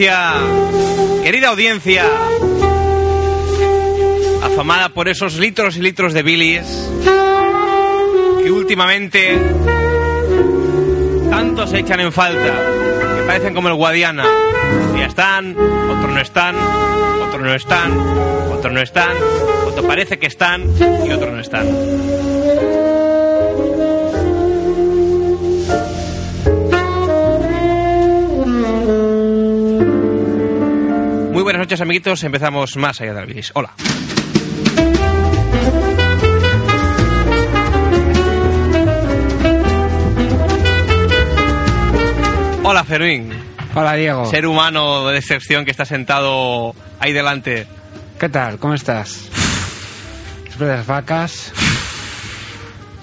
Audiencia, querida audiencia, afamada por esos litros y litros de bilis que últimamente tanto se echan en falta, que parecen como el Guadiana. Ya están, otros no están, otros no están, otros no están, otros parece que están y otros no están. Noches, amiguitos. Empezamos más allá del bilis. Hola. Hola, Fermín. Hola Diego. Ser humano de excepción que está sentado ahí delante. ¿Qué tal? ¿Cómo estás? Después de las vacas.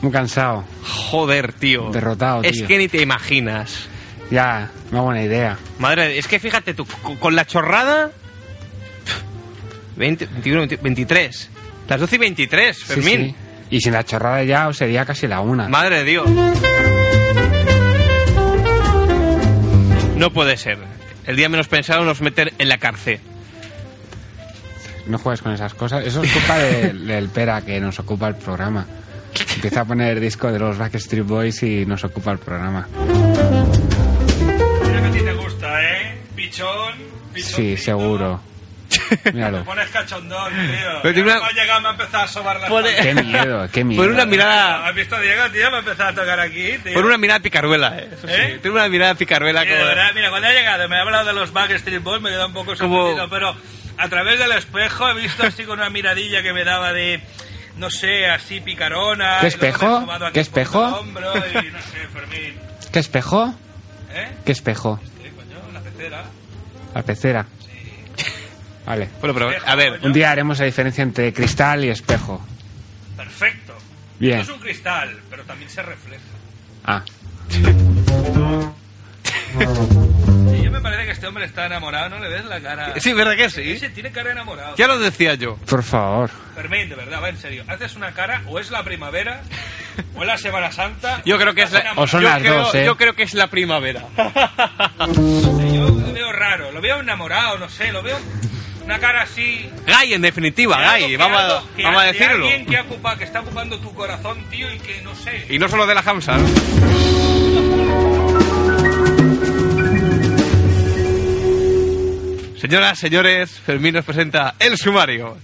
Muy cansado. Joder, tío. Derrotado, Es tío. que ni te imaginas. Ya, una buena idea. Madre, es que fíjate tú, con la chorrada... 20, 21, 20, 23. Las 12 y 23, Sí, Fermín. sí. Y sin la chorrada ya sería casi la una. Madre de Dios. No puede ser. El día menos pensado nos meten en la cárcel. No juegues con esas cosas. Eso es culpa del, del Pera que nos ocupa el programa. Empieza a poner disco de los Backstreet Boys y nos ocupa el programa. Mira que a ti te gusta, ¿eh? Pichón. pichón Sí, seguro. Míralo. Te pones cachondón, tío. Pero una- me ha llegado, me ha empezado a sobar la Pone-. Qué miedo, qué miedo. Por una mirada, ¿Has visto, Diego, tío? Me ha empezado a tocar aquí, tío. por una mirada picaruela, eh. Eso sí. ¿Eh? Tiene una mirada picaruela Sí, de como... verdad, mira, cuando ha llegado me ha hablado de los Backstreet Boys, me he quedado un poco Como- sorprendido, pero a través del espejo he visto así con una miradilla que me daba de, no sé, así picarona. ¿Qué me espejo? ¿Qué espejo? y no sé. ¿Qué espejo? ¿Eh? ¿Qué espejo? Sí, coño, la pecera. La pecera. Vale. Bueno, pero, a ver, Un día haremos la diferencia entre cristal y espejo. Perfecto. Bien. Esto es un cristal, pero también se refleja. Ah, Y yo me parece que este hombre está enamorado, ¿no le ves la cara? sí, ¿verdad que sí? Ese tiene cara de enamorado. Ya lo decía yo. por favor. Fermín, de verdad, va en serio. Haces una cara, o es la primavera, o es la Semana Santa. Yo creo que es la, O son yo las creo, dos, ¿eh? Yo creo que es la primavera. Yo lo veo raro, lo veo enamorado, no sé, lo veo una cara así. Gay, en definitiva, Gay. Vamos, a, que vamos a de decirlo. alguien que, ocupa, que está ocupando tu corazón, tío, y que no sé. Y no solo de la Hamsa. ¿no? Señoras, señores, Fermín nos presenta el sumario.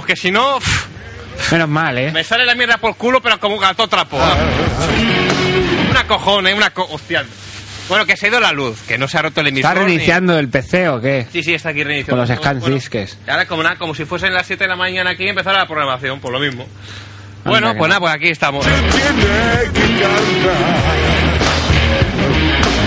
El que si no, pff, Menos mal, ¿eh? me sale la mierda por culo, pero como un gato trapo. Una cojona, una co hostia. Bueno, que se ha ido la luz, que no se ha roto el emisor. ¿Está ni- reiniciando el PC o qué? Sí, sí, está aquí reiniciando. Con los scan Bueno, disques. y ahora como nada, como si fuesen las 7 de la mañana aquí empezara la programación, por lo mismo. Bueno, pues nada, pues aquí estamos. Tiene que cantar.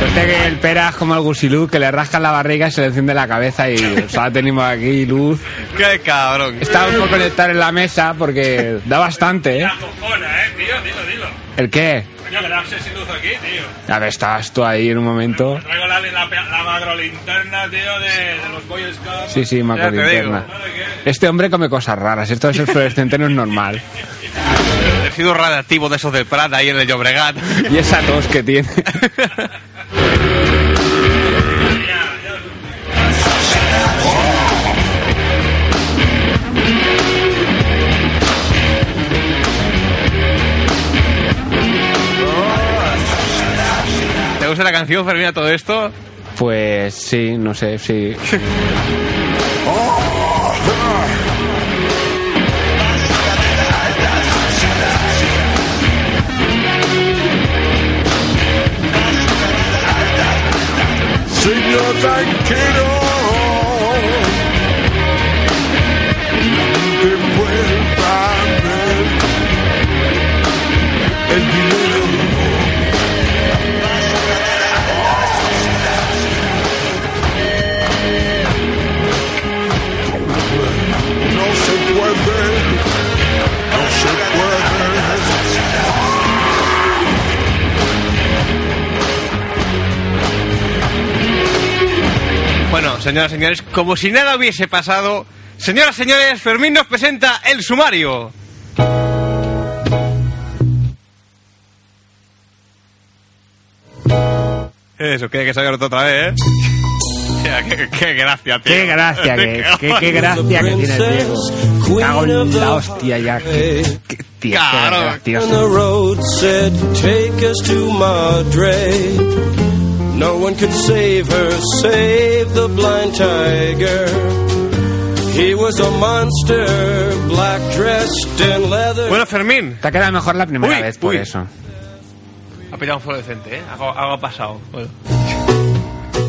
Suerte que el pera es como el gusilú, que le rascan la barriga y se le enciende la cabeza y o sea, tenemos aquí luz. ¡Qué cabrón! Está un poco conectar en la mesa porque da bastante, ¿eh? La cojona, eh, tío, dilo, dilo. ¿El qué? Coño, que da sin luz aquí, tío. A ver, estabas tú ahí en un momento. Traigo la, la, la macrolinterna, tío, de, de los Boy Scouts. Sí, sí, macro Ya te digo. linterna. Este hombre come cosas raras, esto de ser fluorescente no es normal. Residuo radiactivo de esos del ahí en el Llobregat. Y esa tos que tiene. ¿Te gusta la canción, Fermina, todo esto? Pues sí, no sé, sí. Señor Tanquero. Bueno, señoras y señores, como si nada hubiese pasado, señoras y señores, Fermín nos presenta el sumario. Eso, que que se haya roto otra vez, ¿eh? Qué, qué gracia, tío. Qué gracia que, qué, qué gracia que tiene el Diego. Cago en la hostia ya. Qué, qué, tío, Claro. qué gracioso. No one could save her, save the blind tiger. He was a monster, black dressed in leather. Bueno, Fermín, Te ha quedado mejor la primera Uy, vez por uy. eso. ha pillado un fluorescente, ¿eh? Algo, algo ha pasado. Bueno,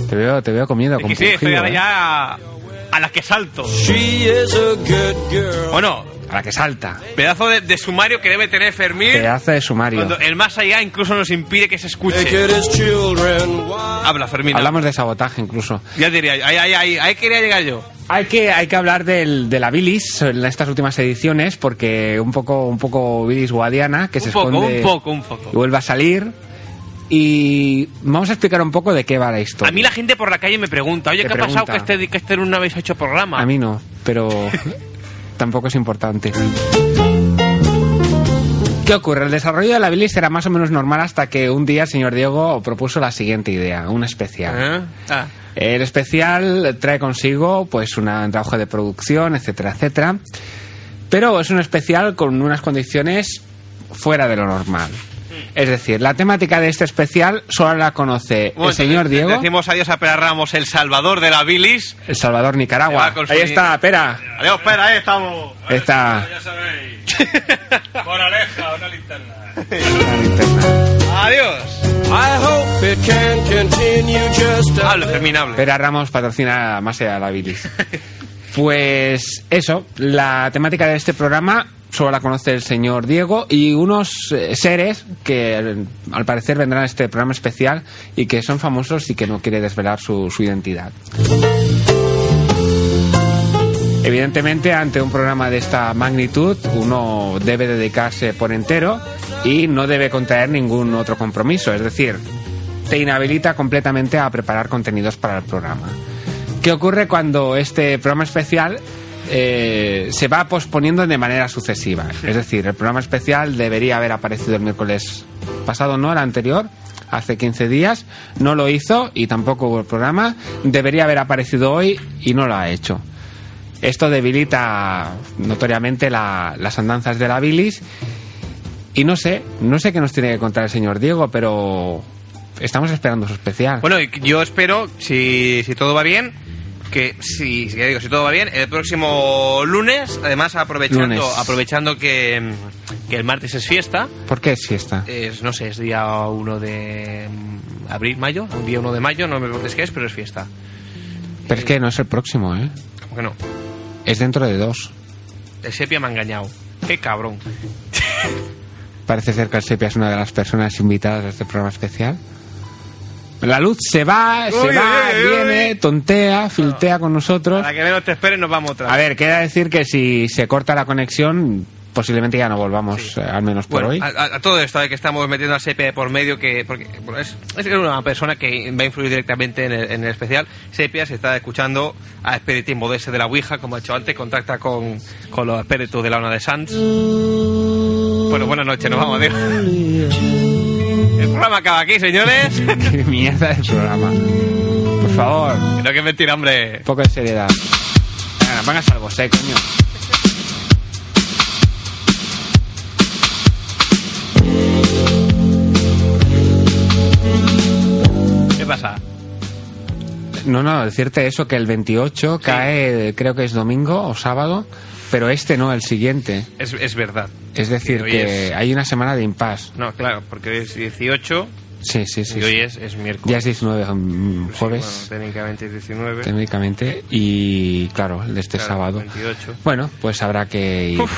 Te veo, te veo comiendo es que sí, estoy ahora ¿eh? ya a, a la que salto. She is a good girl. Bueno, A la que salta. pedazo de, de sumario que debe tener Fermín. Pedazo de sumario. Cuando el más allá incluso nos impide que se escuche. Habla, Fermín. Hablamos de sabotaje incluso. Ya diría, ahí, ahí, ahí, ahí quería llegar yo. Hay que, hay que hablar del, de la bilis en estas últimas ediciones porque un poco, un poco bilis guadiana que se Un poco, esconde un poco, un y poco. vuelve a salir. Y vamos a explicar un poco de qué va la historia. A mí la gente por la calle me pregunta, oye, ¿qué ha pasado que este, que este no habéis hecho programa? A mí no, pero tampoco es importante. ¿Qué ocurre? El desarrollo de la bilis era más o menos normal hasta que un día el señor Diego propuso la siguiente idea, un especial. ¿Eh? Ah, El especial trae consigo pues un trabajo de producción, etcétera, etcétera. Pero es un especial con unas condiciones fuera de lo normal. Es decir, la temática de este especial solo la conoce Bueno, el señor Diego, Decimos adiós a Pera Ramos, el salvador de la bilis. El Salvador, Nicaragua. Ahí está, espera. Adiós, Pera, ahí estamos. Está Ya sabéis. Moraleja, una linterna. la linterna. Adiós. I hope it can continue just a Hable, Fermín, hable. Pera Ramos patrocina más allá de la bilis. Pues eso, la temática de este programa solo la conoce el señor Diego y unos eh, seres que eh, al parecer vendrán a este programa especial y que son famosos y que no quiere desvelar su, su identidad. Evidentemente, ante un programa de esta magnitud, uno debe dedicarse por entero y no debe contraer ningún otro compromiso. Es decir, te inhabilita completamente a preparar contenidos para el programa. ¿Qué ocurre cuando este programa especial eh, se va posponiendo de manera sucesiva? Es decir, el programa especial debería haber aparecido el miércoles pasado, no el anterior, hace 15 días, no lo hizo y tampoco hubo el programa. Debería haber aparecido hoy y no lo ha hecho. Esto debilita notoriamente la- las andanzas de la bilis. Y no sé, no sé qué nos tiene que contar el señor Diego, pero estamos esperando su especial. Bueno, yo espero, si, si todo va bien, que si, ya digo, si todo va bien, el próximo lunes, además aprovechando, Lunes. aprovechando que, que el martes es fiesta, ¿Por qué es fiesta? es, no sé, es día 1 de abril, mayo, un día 1 de mayo, no me preguntes qué es, pero es fiesta. Pero es que no es el próximo, ¿eh? ¿Cómo que no? Es dentro de dos. El sepia me ha engañado. Qué cabrón. Parece ser que el Sepia es una de las personas invitadas a este programa especial. La luz se va, se Uy, va, uy, viene, tontea, filtea con nosotros. Para que menos te esperes, nos vamos otra vez. A ver, queda decir que si se corta la conexión, posiblemente ya no volvamos, eh, al menos por Bueno, hoy. a, todo esto de que estamos metiendo a Sepia de por medio, que porque bueno, es, es una persona que va a influir directamente en el, en el especial. Sepia se está escuchando a Espíritu Modese de la Ouija, como ha hecho antes, contacta con, con los espíritus de la Ona de Sanz. Bueno, buenas noches, nos vamos, adiós. El programa acaba aquí, señores. Qué mierda de programa. Por favor, no que es mentira, hombre. un poco de seriedad. Venga, póngase algo, sé, coño. ¿Qué pasa? No, no, decirte eso, que el 28 cae, creo que es domingo o sábado, pero este no, el siguiente. Es, es verdad. Es decir, que es- hay una semana de impasse. No, claro, porque hoy es 18 Sí, sí, sí. y hoy sí. es, es miércoles. Ya es 19, mm, Sí, jueves, bueno, técnicamente es 19. técnicamente, y claro, el de este Claro, sábado. 28. Bueno, pues habrá que ir. Uf.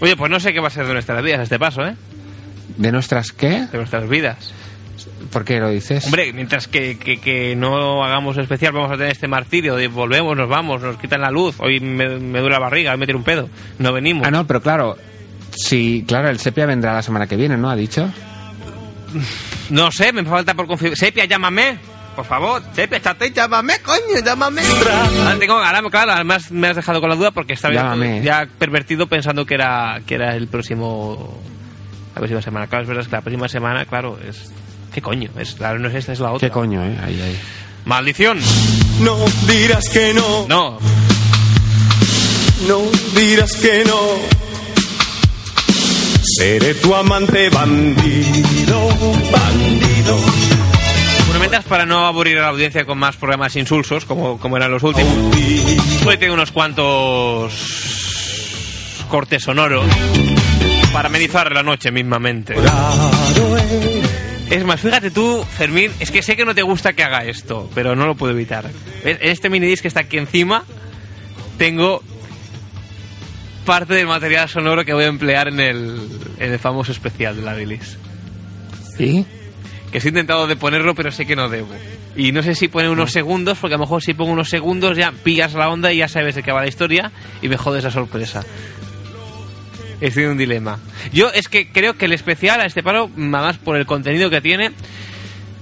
Oye, pues no sé qué va a ser de nuestras vidas a este paso, ¿eh? ¿De nuestras qué? De nuestras vidas. ¿Por qué lo dices? Hombre, mientras que, que, que no hagamos especial, vamos a tener este martirio de volvemos, nos vamos, nos quitan la luz, hoy me, me duele la barriga, hoy me tiro un pedo, no venimos. Ah, no, pero claro, sí, claro, el Sepia vendrá la semana que viene, ¿no? Ha dicho. No sé, me falta por confirmar. Sepia, llámame. Por favor, Sepia, chate, llámame, coño, llámame. Tengo, ahora, claro, además me has dejado con la duda porque estaba Llámame. ya pervertido pensando que era, que era el próximo. La próxima semana. Claro, es verdad es que la próxima semana, claro, es. ¿Qué coño? Es, claro, no es esta, es la otra. ¿Qué coño, eh? Ahí, ahí. ¡Maldición! No dirás que no, No, no dirás que no. Seré tu amante bandido, bandido. fundamentas para no aburrir a la audiencia con más programas insulsos, como, como eran los últimos. Hoy tengo unos cuantos cortes sonoros para amenizar la noche mismamente. Es más, fíjate tú, Fermín, es que sé que no te gusta que haga esto, pero no lo puedo evitar. En este minidisc que está aquí encima, tengo parte del material sonoro que voy a emplear en el, en el famoso especial de la bilis. ¿Y? Que he intentado de ponerlo, pero sé que no debo. Y no sé si pone unos segundos, porque a lo mejor si pongo unos segundos ya pillas la onda y ya sabes de qué va la historia y me jode esa sorpresa. He sido un dilema. Yo es que creo que el especial a este paro, además por el contenido que tiene,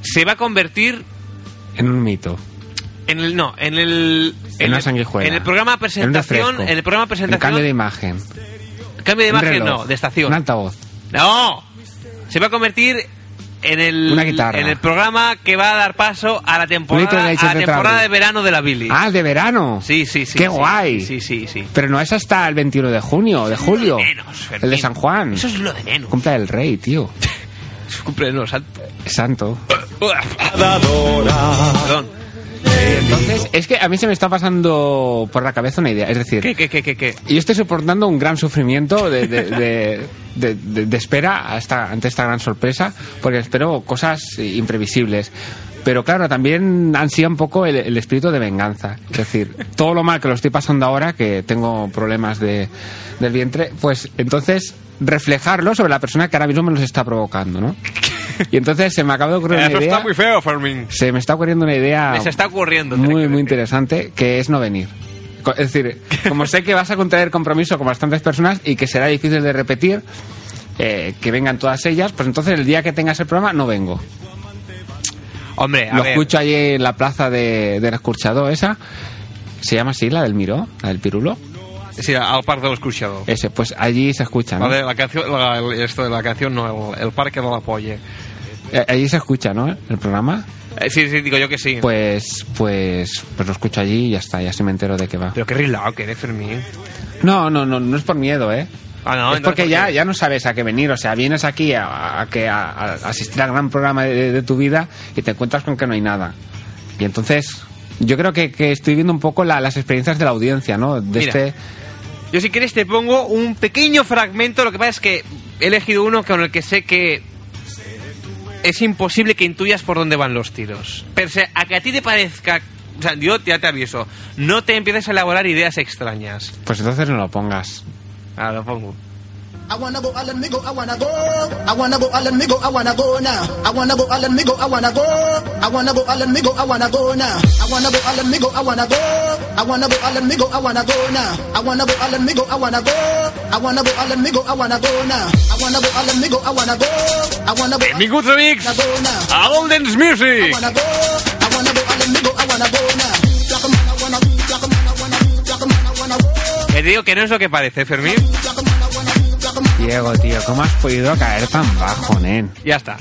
se va a convertir En un mito. en el no, en el En una el- sanguijuela. en el programa En presentación, en el programa En presentación, cambio de imagen. cambio de imagen reloj. no, de estación. Un altavoz. No, se va a convertir en el Una guitarra. en el programa que va a dar paso a la temporada de a la de temporada de verano de la Billy. Ah, de verano. sí, sí, sí. Qué sí. guay. Sí, sí, sí. Pero no es hasta el 21 de junio, de julio. Menos, el de. San Juan. Eso es lo de menos. Cumple el rey, tío. Es cumpleaños santo. Santo. Perdón. Entonces, es que a mí se me está pasando por la cabeza una idea. Es decir, ¿Qué, qué, qué, qué, yo estoy soportando un gran sufrimiento de, de, de- de- de- de espera a esta- ante esta gran sorpresa, porque espero cosas imprevisibles. Pero claro, también ansía un poco el, el espíritu de venganza. Es decir, todo lo mal que lo estoy pasando ahora, que tengo problemas de, del vientre, pues entonces reflejarlo sobre la persona que ahora mismo me los está provocando, ¿no? Y entonces se me acaba de ocurrir una Eso idea. está muy feo, Fermín. Se me está ocurriendo una idea Les está ocurriendo. muy, muy interesante, que es no venir. Es decir, como sé que vas a contraer compromiso con bastantes personas y que será difícil de repetir, eh, que vengan todas ellas, pues entonces el día que tengas el programa no vengo. Hombre, a Lo ver. escucho allí en la plaza de, del escuchador esa. ¿Se llama así, la del Miró? ¿La del Pirulo? Sí, al parque del escuchado. Ese, pues allí se escucha, ¿no? La, de la canción, la- el- esto de la canción no, el, el parque no la apoye. Eh, Allí se escucha, ¿no? El programa. Eh, sí, sí, digo yo que sí. Pues, pues, pues lo escucho allí y ya está, ya se me entero de qué va. Pero qué rilado que eres, Fermín. No, no, no, no es por miedo, ¿eh? Ah, no, es porque ¿por ya, ya no sabes a qué venir, o sea, vienes aquí a, a que a, a asistir al gran programa de, de tu vida y te encuentras con que no hay nada. Y entonces, yo creo que, que estoy viendo un poco la- las experiencias de la audiencia, ¿no? De Mira. este... Yo si quieres te pongo un pequeño fragmento, lo que pasa es que he elegido uno con el que sé que es imposible que intuyas por dónde van los tiros. Sea, a que a ti te parezca, o sea, yo ya te aviso, no te empieces a elaborar ideas extrañas. Pues entonces no lo pongas. Ahora lo pongo. I wanna go, Alan, me go, I wanna go. I wanna go, Alan, me go, I wanna go now. I wanna go, Alan, me go, I wanna go. I wanna go, Alan, me go, I wanna go now. I wanna go, Alan, me go, I wanna go. I wanna go, Alan, me go, I wanna go now. I wanna go, Alan, me go, I wanna go. I wanna go, Alan, me go, I wanna go now. I wanna go, Alan, me go, I wanna go. I wanna go, Benvinguts, amics, I wanna go now. a Golden's I Music! wanna go. I wanna go, Alan, me go, I wanna go digo que no es lo que parece, Fermín. Diego, tío, ¿cómo has podido caer tan bajo, nen? Ya está.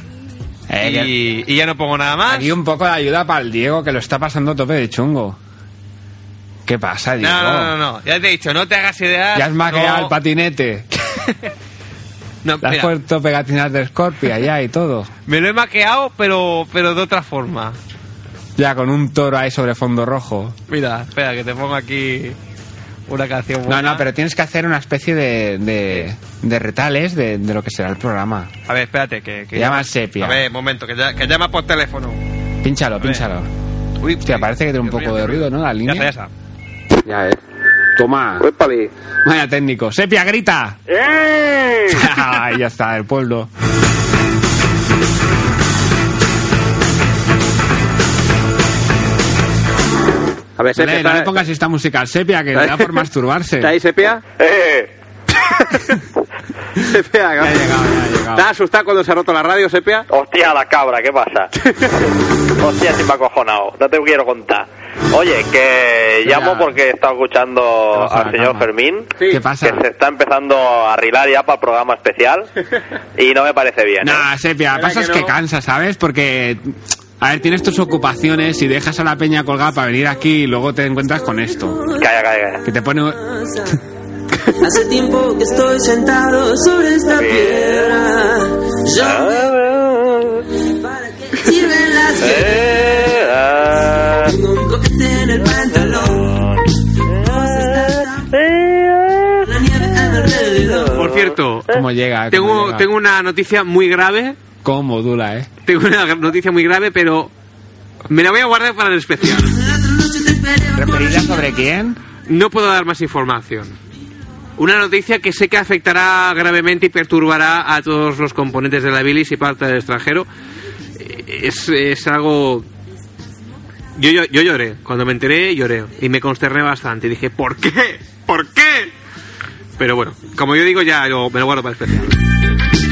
Eh, que- Y, y ya no pongo nada más. Aquí un poco de ayuda para el Diego, que lo está pasando a tope de chungo. ¿Qué pasa, Diego? No, no, no, no, ya te he dicho, no te hagas ideas. Ya has maqueado no, el patinete. no, Le has puesto pegatinas de Scorpia ya y todo. me lo he maqueado, pero, pero de otra forma. Ya con un toro ahí sobre fondo rojo. Mira, espera, que te pongo aquí una canción No, buena. no, pero tienes que hacer una especie de, de, de retales de, de lo que será el programa. A ver, espérate, que... que Llama sepia. A ver, momento, que, ya- que llama por teléfono. Pínchalo, pínchalo. Uy, Hostia, parece que tiene un poco de ruido. ¿no? La Ya línea. está, ya está. Ya es. Toma. Vaya técnico. ¡Sepia, grita! Ay, ya está, el pueblo. A ver, No Sepia, le, no le ¿está, pongas esta música al Sepia, que le da por masturbarse. ¿está ahí Sepia? ¡Eh! Sepia, Ya ha llegado, ya ha llegado. ¿Estás asustado cuando se ha roto la radio, Sepia? ¡Hostia, la cabra! ¿Qué pasa? ¡Hostia, si me ha acojonado! No te quiero contar. Oye, que llamo porque he estado escuchando al señor cama. Fermín. Sí. ¿Qué pasa? Que se está empezando a arreglar ya para el programa especial. Y no me parece bien. ¿eh? Nah, Sepia, ¿Verdad pasa es que que no? cansa, ¿sabes? Porque, a ver, tienes tus ocupaciones y dejas a la peña colgada para venir aquí y luego te encuentras con esto. Calla, calla, calla. Que te pone... Hace tiempo que estoy sentado sobre esta piedra. Yo para qué sirven las Eh, ah. Tengo un cohete en el pantalón. Vos estás tan- La nieve alrededor. Por cierto, ¿Cómo llega? cómo tengo, llega. tengo una noticia muy grave. ¿Cómo modula, eh? Tengo una noticia muy grave, pero me la voy a guardar para el especial. ¿Referida sobre quién? No puedo dar más información. Una noticia que sé que afectará gravemente y perturbará a todos los componentes de la bilis y parte del extranjero. Es, es algo... Yo, yo, yo lloré. Cuando me enteré, lloré. Y me consterné bastante. Y dije, ¿por qué? ¿Por qué? Pero bueno, como yo digo, ya lo- me lo guardo para el especial.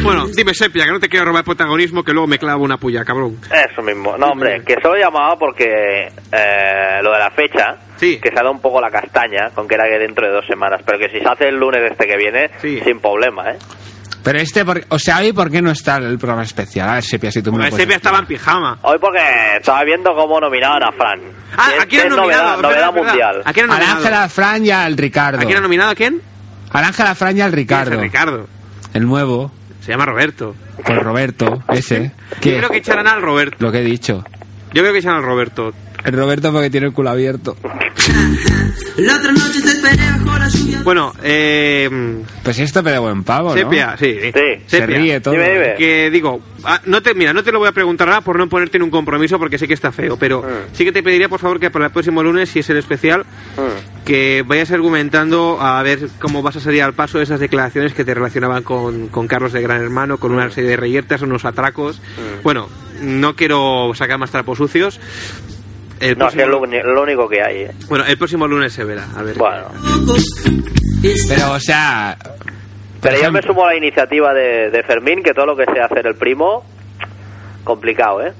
Bueno, dime, Sepia, que no te quiero robar protagonismo, que luego me clavo una puya, cabrón. Eso mismo. No, hombre, que solo llamaba porque eh, lo de la fecha, Sí. que se ha dado un poco la castaña, con que era que dentro de dos semanas, pero que si se hace el lunes este que viene, Sí. sin problema, ¿eh? Pero este, por- o sea, hoy ¿por qué no está el programa especial? A ver, Sepia, si tú me lo puedes Sepia estaba en pijama. Hoy porque estaba viendo cómo nominaban a Fran. Ah, ¿a quién es han nominado? Novedad, novedad mundial. ¿A quién han nominado? Ángela Fran y al Ricardo. ¿A quién han nominado? ¿A quién? Ángela Fran y al Ricardo. ¿Quién es el Ricardo. El nuevo, Se llama Roberto. con Roberto, ese. Yo ¿Qué? creo que echarán al Roberto. Lo que he dicho. Yo creo que echarán al Roberto. El Roberto porque tiene el culo abierto. La otra noche te esperé bajo la lluvia. Bueno, eh... Pues esto de buen pavo, ¿no? Sepia, sí. Sí. Se Sepia. ríe todo. Dime, dime. Que digo, ah, no te, mira, no te lo voy a preguntar ahora por no ponerte en un compromiso porque sé que está feo, pero Mm. sí que te pediría por favor que para el próximo lunes, si es el especial, Mm. que vayas argumentando a ver cómo vas a salir al paso de esas declaraciones que te relacionaban con, con Carlos de Gran Hermano, con una serie de reyertas, unos atracos. Mm. Bueno, no quiero sacar más trapos sucios. El No, es que es próximo- lo, único que hay. ¿eh? Bueno, el próximo lunes se verá. A ver. Bueno. Pero, o sea... Pero yo me sumo a la iniciativa de, de Fermín, que todo lo que sea hacer el primo, complicado, ¿eh?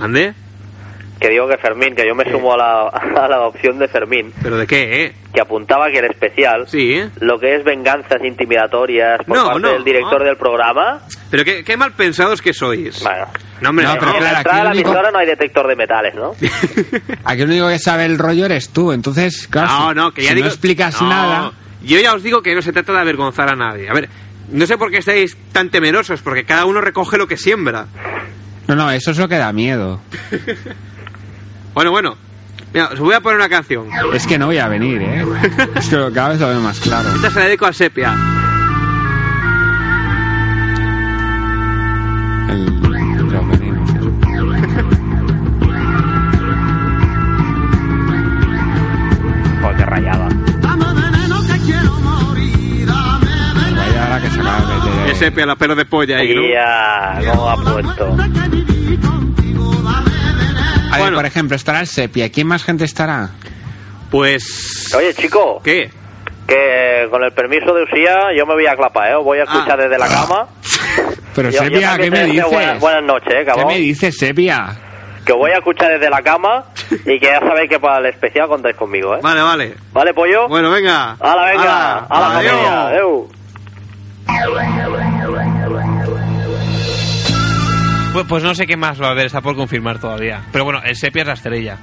¿Ande? Que digo que Fermín, que yo me sumo a la, a la opción de Fermín, ¿Pero de qué, eh? que apuntaba que el especial, Sí, ¿eh? lo que es venganzas intimidatorias por No, parte no, del director no. del programa, Pero qué, qué mal pensados que sois. bueno. No, hombre, No, pero en claro, la aquí la único- emisora no hay detector de metales, ¿no? Aquí el único que sabe el rollo eres tú, entonces, claro, No, no, que ya si digo... no explicas No, nada... Yo ya os digo que no se trata de avergonzar a nadie. A ver, no sé por qué estáis tan temerosos, porque cada uno recoge lo que siembra. No, no, eso es lo que da miedo. Bueno, bueno. Mira, os voy a poner una canción. Es que no voy a venir, ¿eh? Es que cada vez lo veo más claro. Esta se la dedico al Sepia. El, El Sepia, la pelo de polla ahí, ¿no? Ya, ¿cómo ha puesto? A ver, Bueno. por ejemplo, estará el sepia. ¿Quién más gente estará? Pues... Oye, chico, ¿Qué? que con el permiso de Usía yo me voy a clapar, ¿eh? Os voy a escuchar Ah. desde la cama. Pero Yo- yo sepia, también ¿qué te me dices? Buenas, buenas noches, ¿eh, ¿Qué cabrón? me dices, sepia? Que os voy a escuchar desde la cama y que ya sabéis que para el especial contáis conmigo, ¿eh? Vale, vale. ¿Vale, pollo? Bueno, venga. ¡Hala, venga! Hala, ¡A la Pues, pues no sé qué más va a haber, está por confirmar todavía. Pero bueno, el sepia es la estrella.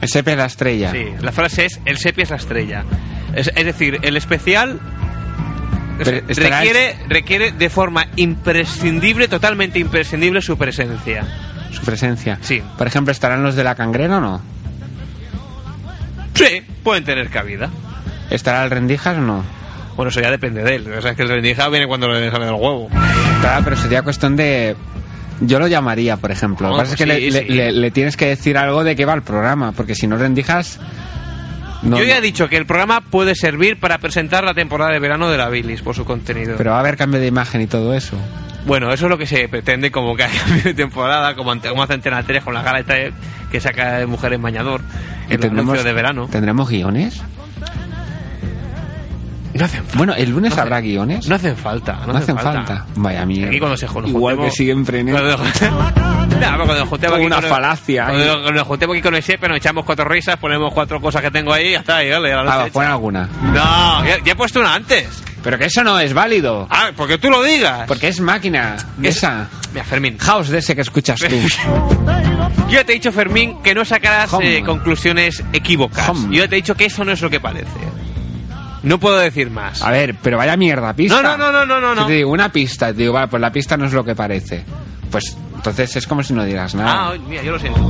El sepia es la estrella. Sí, la frase es el sepia es la estrella. Es, es decir, el especial requiere, requiere de forma imprescindible, totalmente imprescindible su presencia. Su presencia. Sí. Por ejemplo, ¿estarán los de la cangrena o no? Sí, pueden tener cabida. ¿Estará el rendijas o no? Bueno, eso ya depende de él. O sea, es que el rendija viene cuando le sale del huevo. Claro, pero sería cuestión de... Yo lo llamaría, por ejemplo. Lo que pasa es que sí, le, sí. le- le- le tienes que decir algo de qué va el programa, porque si no rendijas... No, Yo ya he dicho que el programa puede servir para presentar la temporada de verano de la Bilis por su contenido. Pero va a haber cambio de imagen y todo eso. Bueno, eso es lo que se pretende como que haya cambio de temporada, como, ante- como hace Antena 3 con la gala esta que saca de Mujer en Bañador, ¿Y el anuncio de verano. ¿Tendremos guiones? No hacen falta. Bueno, ¿el lunes No habrá hacen- guiones? No hacen falta. No, No hacen falta. Vaya mierda. Aquí cuando se nos Igual juntemos- que siguen frenando. No, cuando nos juntemos aquí Una con el- falacia, Cuando, cuando nos juntemos aquí con el Sepe, nos echamos cuatro risas, ponemos cuatro cosas que tengo ahí y ya está. Y dale, a la Ah, pon alguna. No, ya, ya he puesto una antes. Pero que eso no es válido. Ah, porque tú lo digas. Porque es máquina. Es- Esa. Mira, Fermín. House de ese que escuchas tú. Yo ya te he dicho, Fermín, que no sacarás eh, conclusiones equívocas. Home. Yo ya te he dicho que eso no es lo que parece. No puedo decir más. A ver, pero vaya mierda, pista. No, no, no, no, no, no. Si te digo una pista, te digo, vale, pues la pista no es lo que parece. Pues entonces es como si no Ah, nada. oye, mira, yo lo siento.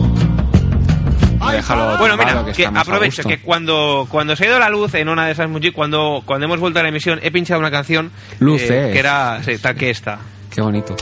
Déjalo Bueno, mira, que a aprovecho que cuando, cuando se ha ido la luz en una de esas Muji, cuando, cuando hemos vuelto a la emisión, he pinchado una canción eh, Luces. que era sí, tal que esta. Qué bonito.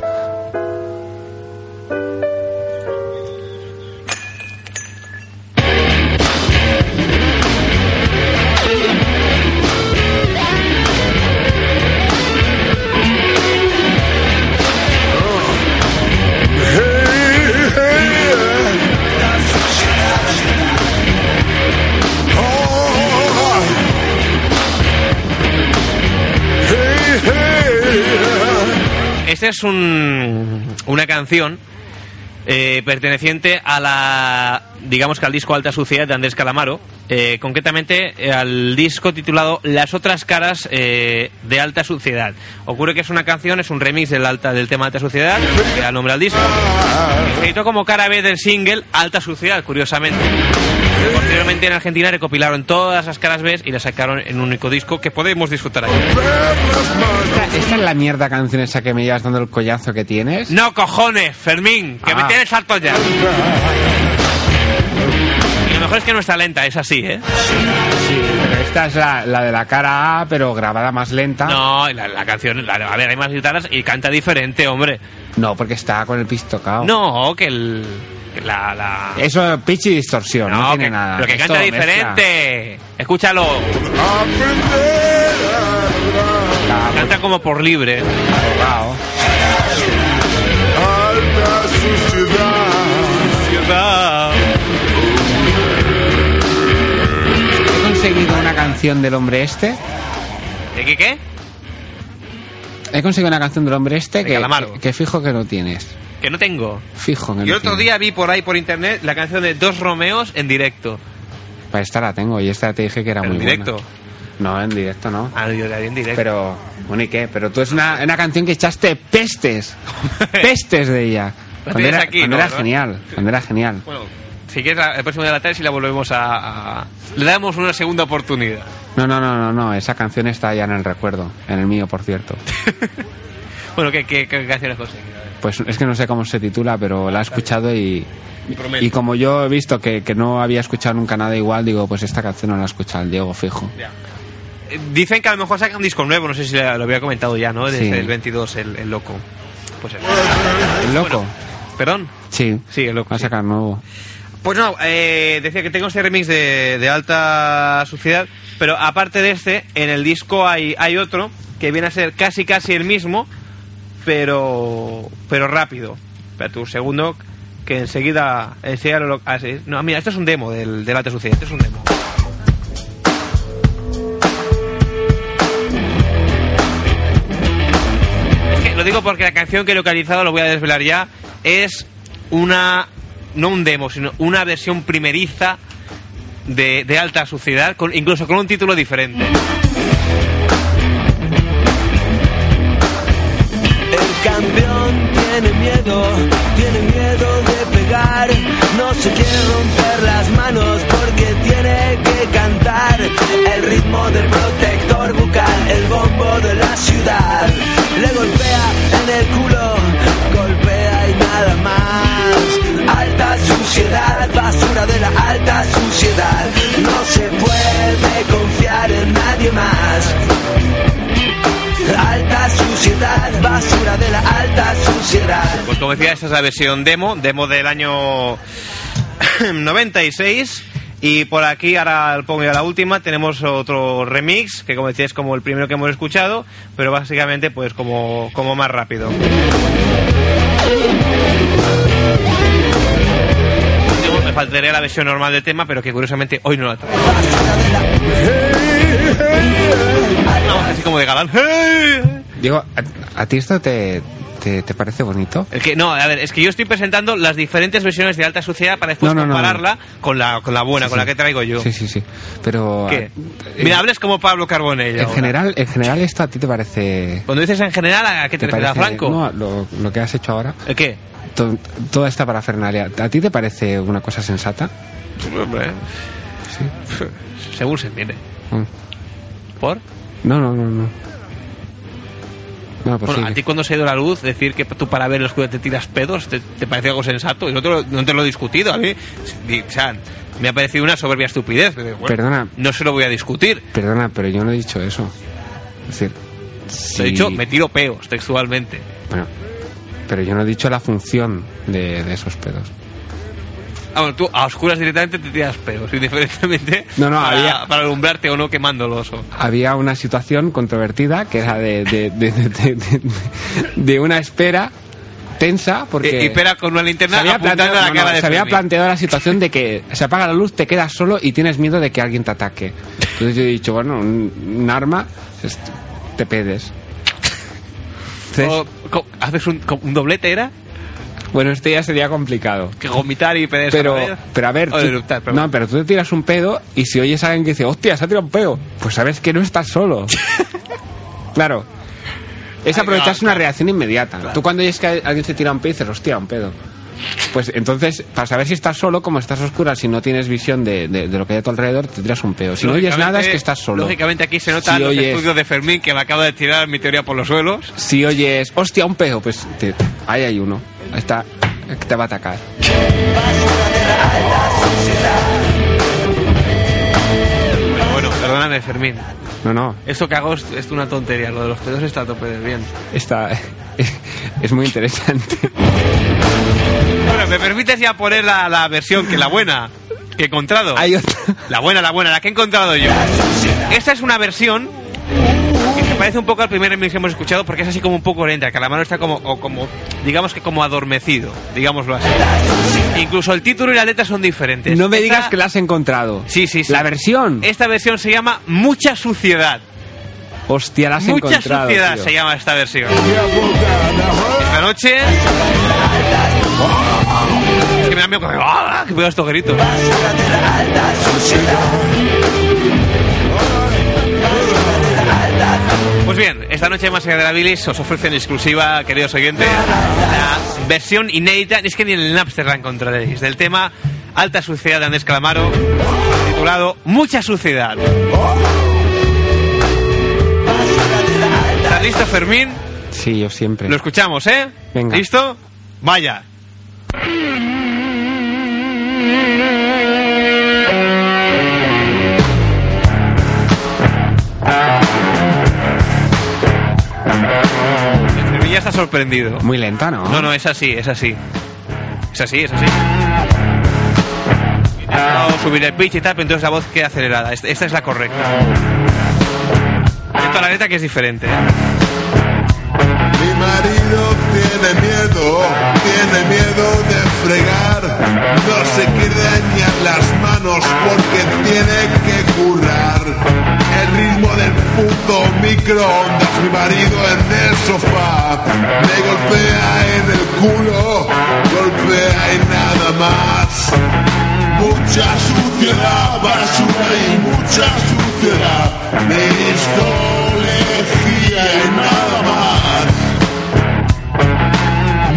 Esta es un, una canción eh, perteneciente a la, digamos que al disco Alta Suciedad de Andrés Calamaro, eh, concretamente eh, al disco titulado Las otras caras eh, de Alta Suciedad. Ocurre que es una canción, es un remix del, alta, del tema Alta Suciedad, que da nombre al disco. Se editó como cara B del single Alta Suciedad, curiosamente. Posteriormente en Argentina recopilaron todas las caras B y las sacaron en un único disco que podemos disfrutar aquí. ¿Esta, esta es la mierda canción esa que me llevas dando el collazo que tienes? No cojones, Fermín, que me Ah. tienes harto ya. Lo mejor es que no está lenta, es así, ¿eh? Sí, pero esta es la, la de la cara A, pero grabada más lenta. No, la, la canción, la- a ver, hay más guitarras y canta diferente, hombre. No, porque está con el pis tocado. No, que el. La. la... Eso, pitch y distorsión, no, tiene que, nada. Pero que canta mezcla. diferente. Escúchalo. Canta como por libre. He conseguido una canción del hombre este. ¿De qué qué? He conseguido una canción del hombre este De que, que, que fijo que no tienes. Que no tengo. Fijo no Yo otro día vi por ahí por internet la canción de Dos Romeos en directo. Pues esta la tengo y esta te dije que era ¿En muy directo? buena. No, en directo no. Ah, yo la vi en directo. Pero, bueno, ¿y qué? Pero tú es una, una canción que echaste pestes. pestes de ella. La Cuando era, aquí, cuando ¿no? era ¿no? genial. Cuando era genial. Bueno, si quieres el próximo de la tarde si la volvemos a, a- Le damos una segunda oportunidad. No, no, no, no, no. Esa canción está ya en el recuerdo. En el mío, por cierto. Bueno, ¿qué, qué, qué? Pues es que no sé cómo se titula, pero la he escuchado y. Y como yo he visto que, que no había escuchado nunca nada igual, digo, pues esta canción no la ha escuchado el Diego, fijo. Eh, Dicen que a lo mejor saca un disco nuevo, no sé si lo había comentado ya, ¿no? Desde Sí. el 22, el, el loco. Pues el, ¿El loco? ¿Perdón? Sí. Sí, el loco. Va a sí. sacar nuevo. Pues no, eh, decía que tengo este remix de, de alta suciedad, pero aparte de este, en el disco hay, hay otro que viene a ser casi casi el mismo, pero pero rápido. Espérate un segundo, que enseguida, enseguida lo... Ah, sí. No, mira, esto es un demo del, del alta suciedad, esto es un demo. Es que lo digo porque la canción que he localizado, lo voy a desvelar ya, es una, no un demo, sino una versión primeriza de, de alta suciedad, con, incluso con un título diferente. Campeón tiene miedo, tiene miedo de pegar. No se quiere romper las manos porque tiene que cantar. El ritmo del protector bucal, el bombo de la ciudad. Le golpea en el culo, golpea y nada más. Alta suciedad, basura de la alta suciedad. No se puede confiar en nadie más. Alta suciedad, basura de la alta suciedad. Pues como decía, esta es la versión demo, demo del año 96. Y por aquí, ahora pongo ya la última, tenemos otro remix, que como decía es como el primero que hemos escuchado, pero básicamente pues como, como más rápido. Último, Me faltaría la versión normal del tema, pero que curiosamente hoy no la traigo. Así como de galán. Digo, ¿a, a ti esto te, te, te parece bonito? El que, no, a ver, es que yo estoy presentando las diferentes versiones de alta suciedad para después No, no, no. compararla con la con la buena, Sí, con la que traigo yo. Sí, sí, sí. Pero. ¿Qué? eh, Mira, hables como Pablo Carbonell. en ahora. general, en general, esto a ti te parece. Cuando dices en general, ¿a qué te, ¿Te refieres? ¿A parece Franco? No, lo, lo que has hecho ahora. ¿El qué? To- toda esta parafernalia. ¿A ti te parece una cosa sensata? Hombre, Sí. Según se. Mm. ¿Por? No, no, no, no. No, pues bueno, sí. a ti cuando se ha ido la luz, decir que tú para ver el escudo te tiras pedos, ¿te, te parece algo sensato? Y no te, lo, no te lo he discutido. A mí, o sea, me ha parecido una soberbia estupidez. bueno, Perdona. No se lo voy a discutir. Perdona, pero yo no he dicho eso. Es decir. Si- he dicho, me tiro peos, textualmente. Bueno, pero yo no he dicho la función de, de esos pedos. Ah, bueno, tú a oscuras directamente te tiras pedos, indiferentemente No, no, para, había- para alumbrarte o no quemándolos. o- Había una situación controvertida que era de, de, de, de- una espera tensa porque Y, espera con una linterna se había, planteado, a la no, no, de se había planteado la situación de que se apaga la luz, te quedas solo y tienes miedo de que alguien te ataque. Entonces yo he dicho, bueno, un, un arma, te pedes. Entonces, O- ¿Haces un, un doblete, era? Bueno, este ya sería complicado. Que vomitar y pedir Pero, pero a ver, tú- no, pero tú te tiras un pedo y si oyes a alguien que dice, hostia, se ha tirado un pedo, pues sabes que no estás solo. claro. Es aprovecharse claro, una reacción inmediata. Tú cuando oyes que alguien se tira un pedo dices, hostia, un pedo. Pues entonces, para saber si estás solo, como estás a oscuras, si no tienes visión de, de- de lo que hay a tu alrededor, te tiras un pedo. Si no oyes nada es que estás solo. Lógicamente aquí se notan Si los oyes- estudios de Fermín que me acaba de tirar mi teoría por los suelos. Si oyes, hostia, un pedo, pues te- ahí hay uno está, te va a atacar. Bueno, bueno, perdóname, Fermín. No, no. Esto que hago es, una tontería. Lo de los pedos está a tope de bien. Está. Es, muy interesante. bueno, ¿me permites ya poner la, la versión que la buena? que he encontrado. Hay otra. La buena, la buena, la que he encontrado yo. Esta es una versión parece un poco al primer remix que hemos escuchado porque es así como un poco lenta, que la mano está como, o como, digamos que como adormecido, digámoslo así. Incluso el título y la letra son diferentes. No me Esta- digas que la has encontrado. Sí, sí, sí. La versión. Esta versión se llama Mucha Suciedad. Hostia, la has Mucha encontrado. suciedad tío. se llama esta versión. Esta noche. Es que me da miedo que me ¡Ah! que pego estos gritos. Bien, esta noche más allá de la bilis os ofrece en exclusiva, queridos oyentes, la versión inédita, es que ni en el Napster la encontraréis, del tema Alta Suciedad de Andrés Calamaro, titulado Mucha Suciedad. ¿Estás listo, Fermín? Sí, yo siempre. Lo escuchamos, ¿eh? Venga. ¿Listo? Vaya. El está sorprendido. Muy lenta, ¿no? No, no, es así, es así. Es así, es así. He intentado subir el pitch y tal, pero entonces la voz queda acelerada. Esta esta es la correcta. Esta la letra que es diferente. ¿eh? Mi marido tiene miedo, tiene miedo de No se dañar las manos porque tiene que currar. El ritmo del puto microondas, mi marido en el sofá. Me golpea en el culo, golpea y nada más. Mucha suciedad, basura y mucha suciedad. Histología y nada más.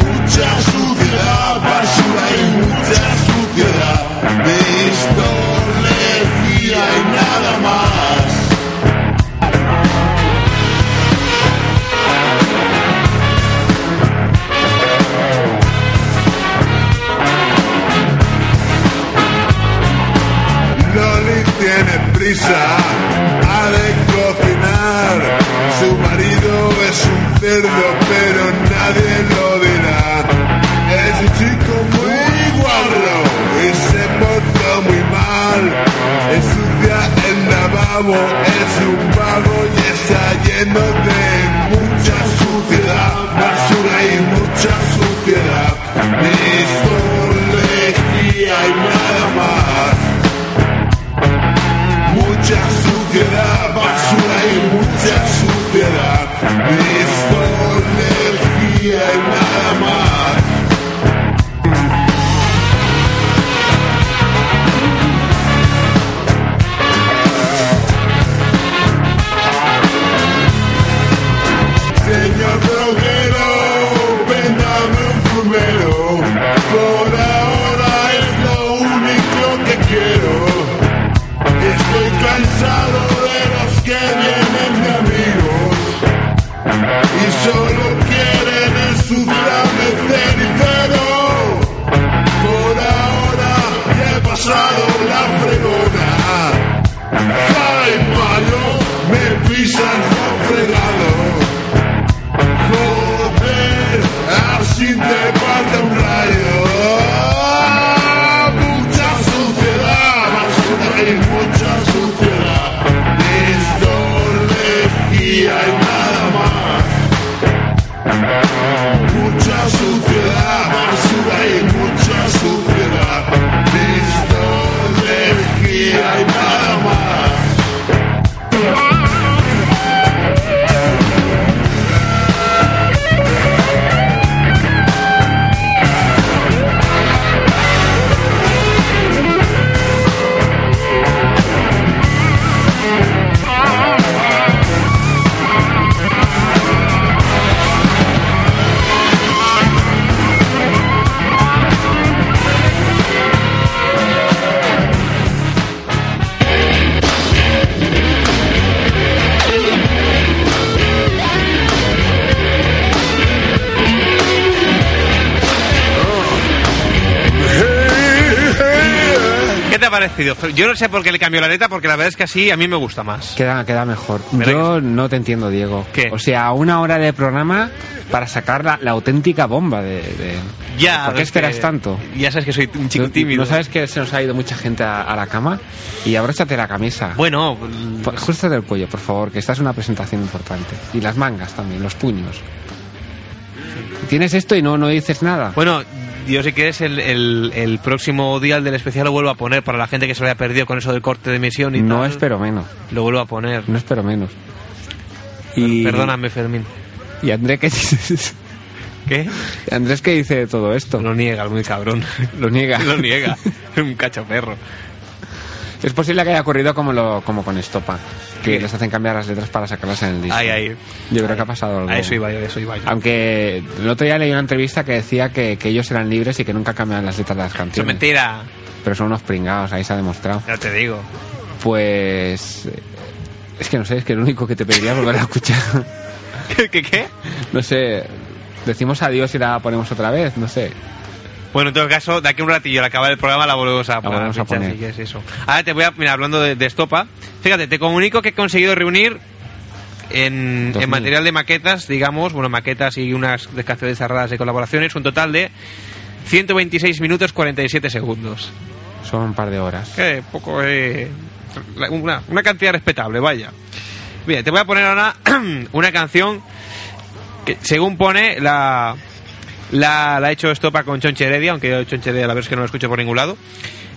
Mucha basura y mucha suciedad. Histología y nada más. Loli tiene prisa, ha de cocinar. Su marido es un cerdo, es un vago y está lleno de mucha suciedad, basura y mucha suciedad. Histología y nada más. Mucha suciedad, basura y mucha suciedad. Histología y nada más. Me pisan Yo no sé por qué le cambió la letra, porque la verdad es que así a mí me gusta más. Queda, queda mejor. ¿Verdad Yo no te entiendo, Diego. ¿Qué? O sea, una hora de programa para sacar la, la auténtica bomba de... de- Ya, ¿Por qué es esperas que- tanto? Ya sabes que soy un chico ¿No- tímido. ¿No sabes que se nos ha ido mucha gente a, a la cama? Y abróchate la camisa. Bueno, Justo del cuello, por favor, que esta es una presentación importante. Y las mangas también, los puños. Tienes esto y no, no dices nada. bueno, yo si quieres el, el, el próximo día del especial lo vuelvo a poner para la gente que se lo haya perdido con eso del corte de emisión y no tal. espero menos. Lo vuelvo a poner. No espero menos. Y, Perdóname, Fermín. ¿Y Andrés qué dices? ¿Qué? Andrés qué dice de todo esto? Lo niega, muy cabrón. Lo niega. Lo niega. un cacho perro. Es posible que haya ocurrido como, lo, como con Estopa, que les hacen cambiar las letras para sacarlas en el disco. Ay, ay. Yo creo que ha pasado algo. A eso iba a eso iba yo. Aunque el otro día leí una entrevista que decía que, que ellos eran libres y que nunca cambiaban las letras de las Eso es canciones. mentira. Pero son unos pringados, ahí se ha demostrado. Ya te digo. Pues. Es que no sé, es que lo único que te pediría es volver a escuchar. ¿Qué, qué, qué? No sé. Decimos adiós y la ponemos otra vez, no sé. Bueno, en todo caso, de aquí a un ratillo, al acabar el programa, la volvemos a, volvemos a poner. si quieres eso. Ahora te voy a, mira, hablando de, de estopa, fíjate, te comunico que he conseguido reunir en, material de maquetas, digamos, bueno, maquetas y unas canciones cerradas de colaboraciones, un total de 126 minutos 47 segundos. Son un par de horas. Que poco, eh, la- una, una cantidad respetable, vaya. Bien, te voy a poner ahora una canción que, según pone, la, la, la ha hecho Estopa con Chonche Heredia, aunque yo Chonche Heredia la verdad es que no lo escucho por ningún lado.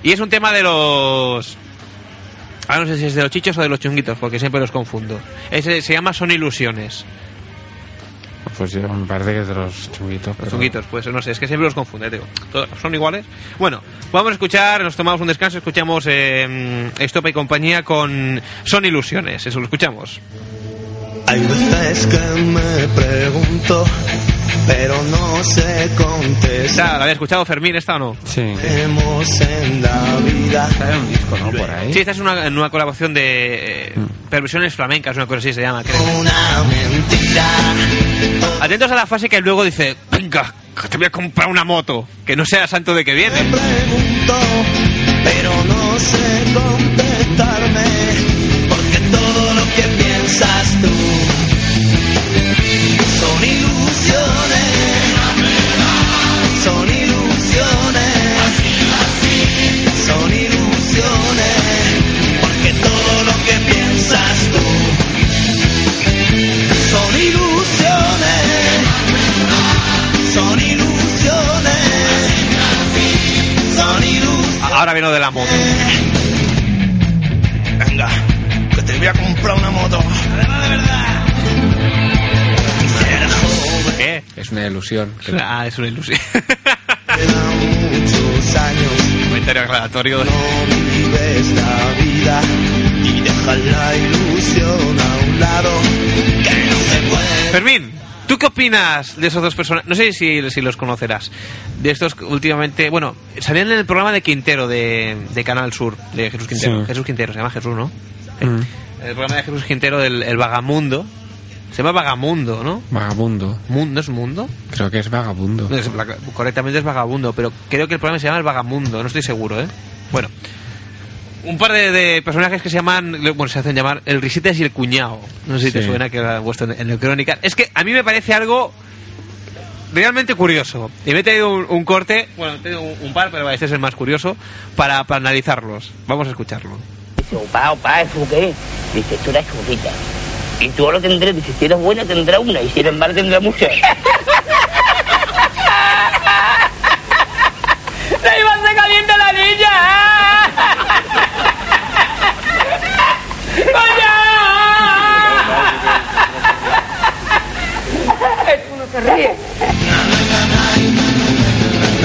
Y es un tema de los... Ahora no sé si es de los chichos o de los chunguitos, porque siempre los confundo. Ese se llama Son Ilusiones. Pues yo me parece que es de los chunguitos. Los pero- chunguitos, pues no sé, es que siempre los confunde, digo. Todos son iguales. Bueno, vamos a escuchar, nos tomamos un descanso, escuchamos eh, Estopa y compañía con Son Ilusiones, eso lo escuchamos. Hay veces que me pregunto, pero no sé contestar. ¿Esta la había escuchado Fermín, esta o no? Sí. En la vida. Sale un disco, ¿no? Por ahí. Sí, esta es una, una colaboración de eh, perversiones flamencas, una cosa así se llama, creo. Una mentira. Atentos a la fase que luego dice, venga, que te voy a comprar una moto, que no sea santo de que viene. Me pregunto, pero no sé contestarme. Porque todo lo que piensas tú lo de la moto. Venga, que te voy a comprar una moto. Además de verdad. ¿Qué? Es una ilusión. que- Ah, es una ilusión. Comentario aclaratorio. No vives la vida y dejas la ilusión a un lado. Que no se puede. Fermín, ¿tú qué opinas de esos dos personajes? No sé si, si los conocerás. De estos últimamente, bueno, salían en el programa de Quintero de, de Canal Sur, de Jesús Quintero. Sí. Jesús Quintero, se llama Jesús, ¿no? Mm. El programa de Jesús Quintero del el Vagamundo. Se llama Vagamundo, ¿no? Vagabundo. ¿Mundo es mundo? Creo que es vagabundo. No, es- correctamente es Vagabundo, pero creo que el programa se llama El Vagamundo, no estoy seguro, ¿eh? Bueno, un par de, de personajes que se llaman, bueno, se hacen llamar el Risitas y el Cuñado. No sé si te suena que lo han puesto en, en el Crónica. Es que a mí me parece algo realmente curioso. Y me he traído un, un corte, bueno, he un, un par, pero este es el más curioso, para, para analizarlos. Vamos a escucharlo. Dice, opa, opa, ¿eso qué? Dice, tú eres churrita. Y tú lo tendrás, dice, si eres buena tendrá una, y si eres mala tendrá muchas. ¡La iba a hacer caliente la niña! ¡Coño! Uno se ríe.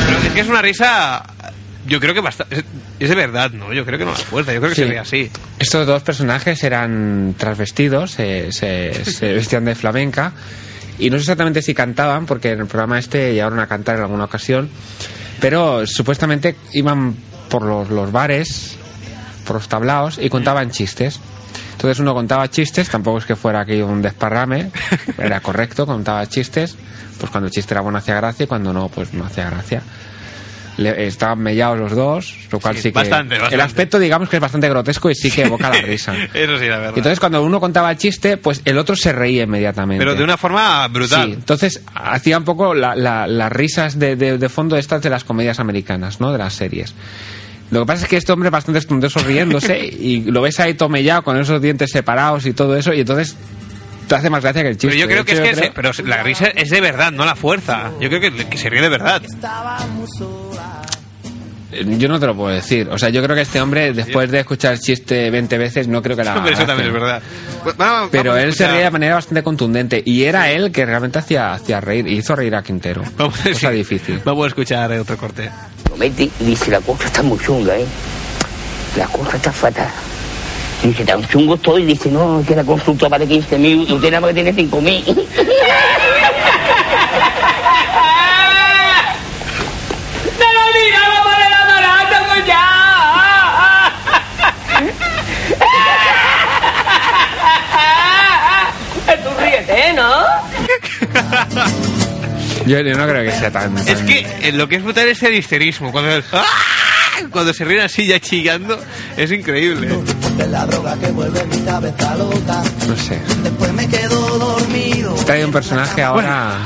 Pero es que es una risa, yo creo que bastante... Es, es de verdad, ¿no? Yo creo que no la fuerza, yo creo que Sí. se ve así. Estos dos personajes eran transvestidos, se, se, se vestían de flamenca. Y no sé exactamente si cantaban, porque en el programa este llegaron a cantar en alguna ocasión. Pero supuestamente iban por los, los bares, por los tablaos, y contaban chistes. Entonces uno contaba chistes, tampoco es que fuera aquí un desparrame, era correcto, contaba chistes. Pues cuando el chiste era bueno hacía gracia y cuando no, pues no hacía gracia. Le- estaban mellados los dos, lo cual Sí, sí, que... bastante, El bastante. aspecto, digamos que es bastante grotesco y sí que evoca la risa. Eso sí, la verdad. Y entonces cuando uno contaba el chiste, pues el otro se reía inmediatamente. Pero de una forma brutal. Sí, entonces hacía un poco la- la- las risas de, de- de fondo estas de las comedias americanas, ¿no? De las series. Lo que pasa es que este hombre es bastante estundoso riéndose y lo ves ahí tomellado con esos dientes separados y todo eso y entonces te hace más gracia que el chiste. Pero yo creo que es que se- pero la risa es de verdad, no la fuerza. Yo creo que, que se ríe de verdad. Yo no te lo puedo decir. O sea, yo creo que este hombre, después de escuchar el chiste 20 veces, no creo que la Hombre, eso también es verdad. Pues vamos- Pero vamos a él se reía de manera bastante contundente y era él que realmente hacía, hacía reír y hizo reír a Quintero. Cosa difícil. Vamos a escuchar otro corte. Lo mete y dice, la cosa está muy chunga, ¿eh? La cosa está fatal. Dice, tan chungo estoy. Dice, no, que la consulta vale 15 mil y usted nada más que tiene 5 mil. ¡No lo digamos por el adorado, ya! Ríete, ¿no? Yo, yo no creo que sea tan... Es que eh, lo que es brutal es el histerismo. Cuando, ¡Ah! cuando se ríen así ya chillando, es increíble. De la droga que vuelve mi cabeza loca. No sé. Después me quedo dormido. Trae un personaje ahora...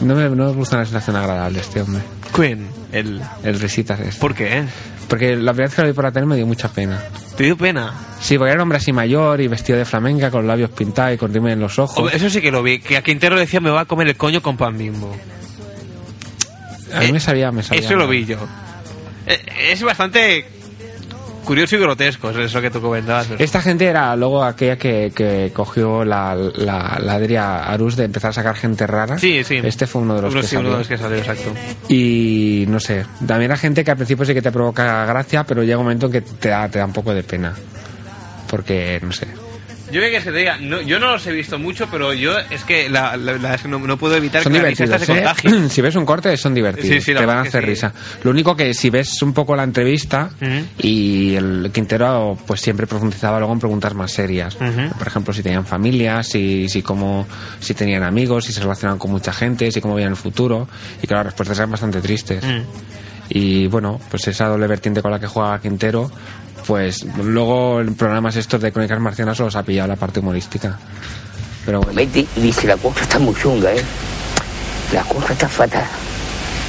No me, no me gusta una sensación agradable este hombre. ¿Quién? El... El risitas este. ¿Por qué? Porque la primera vez que lo vi por la tele me dio mucha pena. ¿Te dio pena? Sí, porque era un hombre así mayor y vestido de flamenca, con labios pintados y con rime en los ojos. Hombre, Eso sí que lo vi. Que a Quintero le decía me va a comer el coño con pan bimbo. A mí me sabía, me sabía. Eso lo vi yo. Eh, Es bastante curioso y grotesco, es eso que tú comentabas. pero- Esta gente era luego aquella que, que cogió la, la, la Adria Arús de empezar a sacar gente rara. Sí, sí. Este fue uno de los Uno que sí, uno de salió. los que salió, exacto. Y no sé, también era gente que al principio sí que te provoca gracia, pero llega un momento en que te da, te da un poco de pena. Porque, no sé. Yo que se te diga, no, yo no los he visto mucho, pero yo es que la, la- la- es que no, no puedo evitar Son que la risa esta se ¿eh? contagie. si ves un corte, son divertidos. Sí, sí, la te van a hacer sí. risa. Lo único que si ves un poco la entrevista y el Quintero pues siempre profundizaba luego en preguntas más serias. Por ejemplo, si tenían familias, si, si, cómo, si tenían amigos, si se relacionaban con mucha gente, si cómo veían el futuro. Y claro, las respuestas eran bastante tristes. Mm. Y bueno, pues esa doble vertiente con la que juega Quintero, pues luego en programas estos de Crónicas Marcianas solo se ha pillado la parte humorística. Pero bueno. dice, la cosa está muy chunga, ¿eh? La cosa está fatal.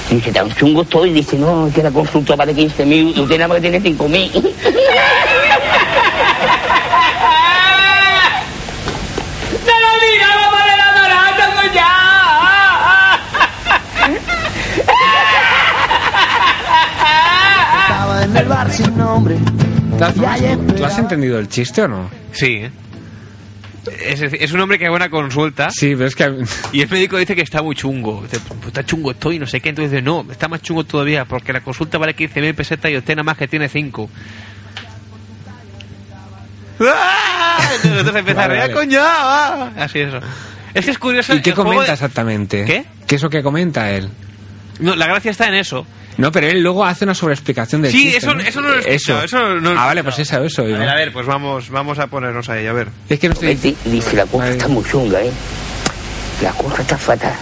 Dice, tan chungo estoy. Dice, no, que la consulta vale 15 mil y usted nada más que tiene 5 mil. ¡No lo digamos por el adorado, ya! Estaba en el bar sin nombre. ¿Tú has, entendido el chiste o no? Sí. Es, es un hombre que da buena consulta Sí, pero es que y el médico dice que está muy chungo. Dice, "Pues está chungo estoy, no sé qué. Entonces dice, no, está más chungo todavía porque la consulta vale 15.000 pesetas y usted nada más que tiene 5. Entonces empieza a Vale, reír, vale. coño. ah". Así eso. Es que es curioso. ¿Y qué comenta de- exactamente? ¿Qué? ¿Qué es lo que comenta él? No, la gracia está en eso. No, pero él luego hace una sobreexplicación del Sí, chiste, eso- eso no lo he escuchado, eso no lo he ah, vale, pues eso, eso. A digo. ver, a ver, pues vamos, vamos a ponernos a ello, a ver. Es que no estoy... Y dice, la cosa está muy chunga, ¿eh? La cosa está fatal.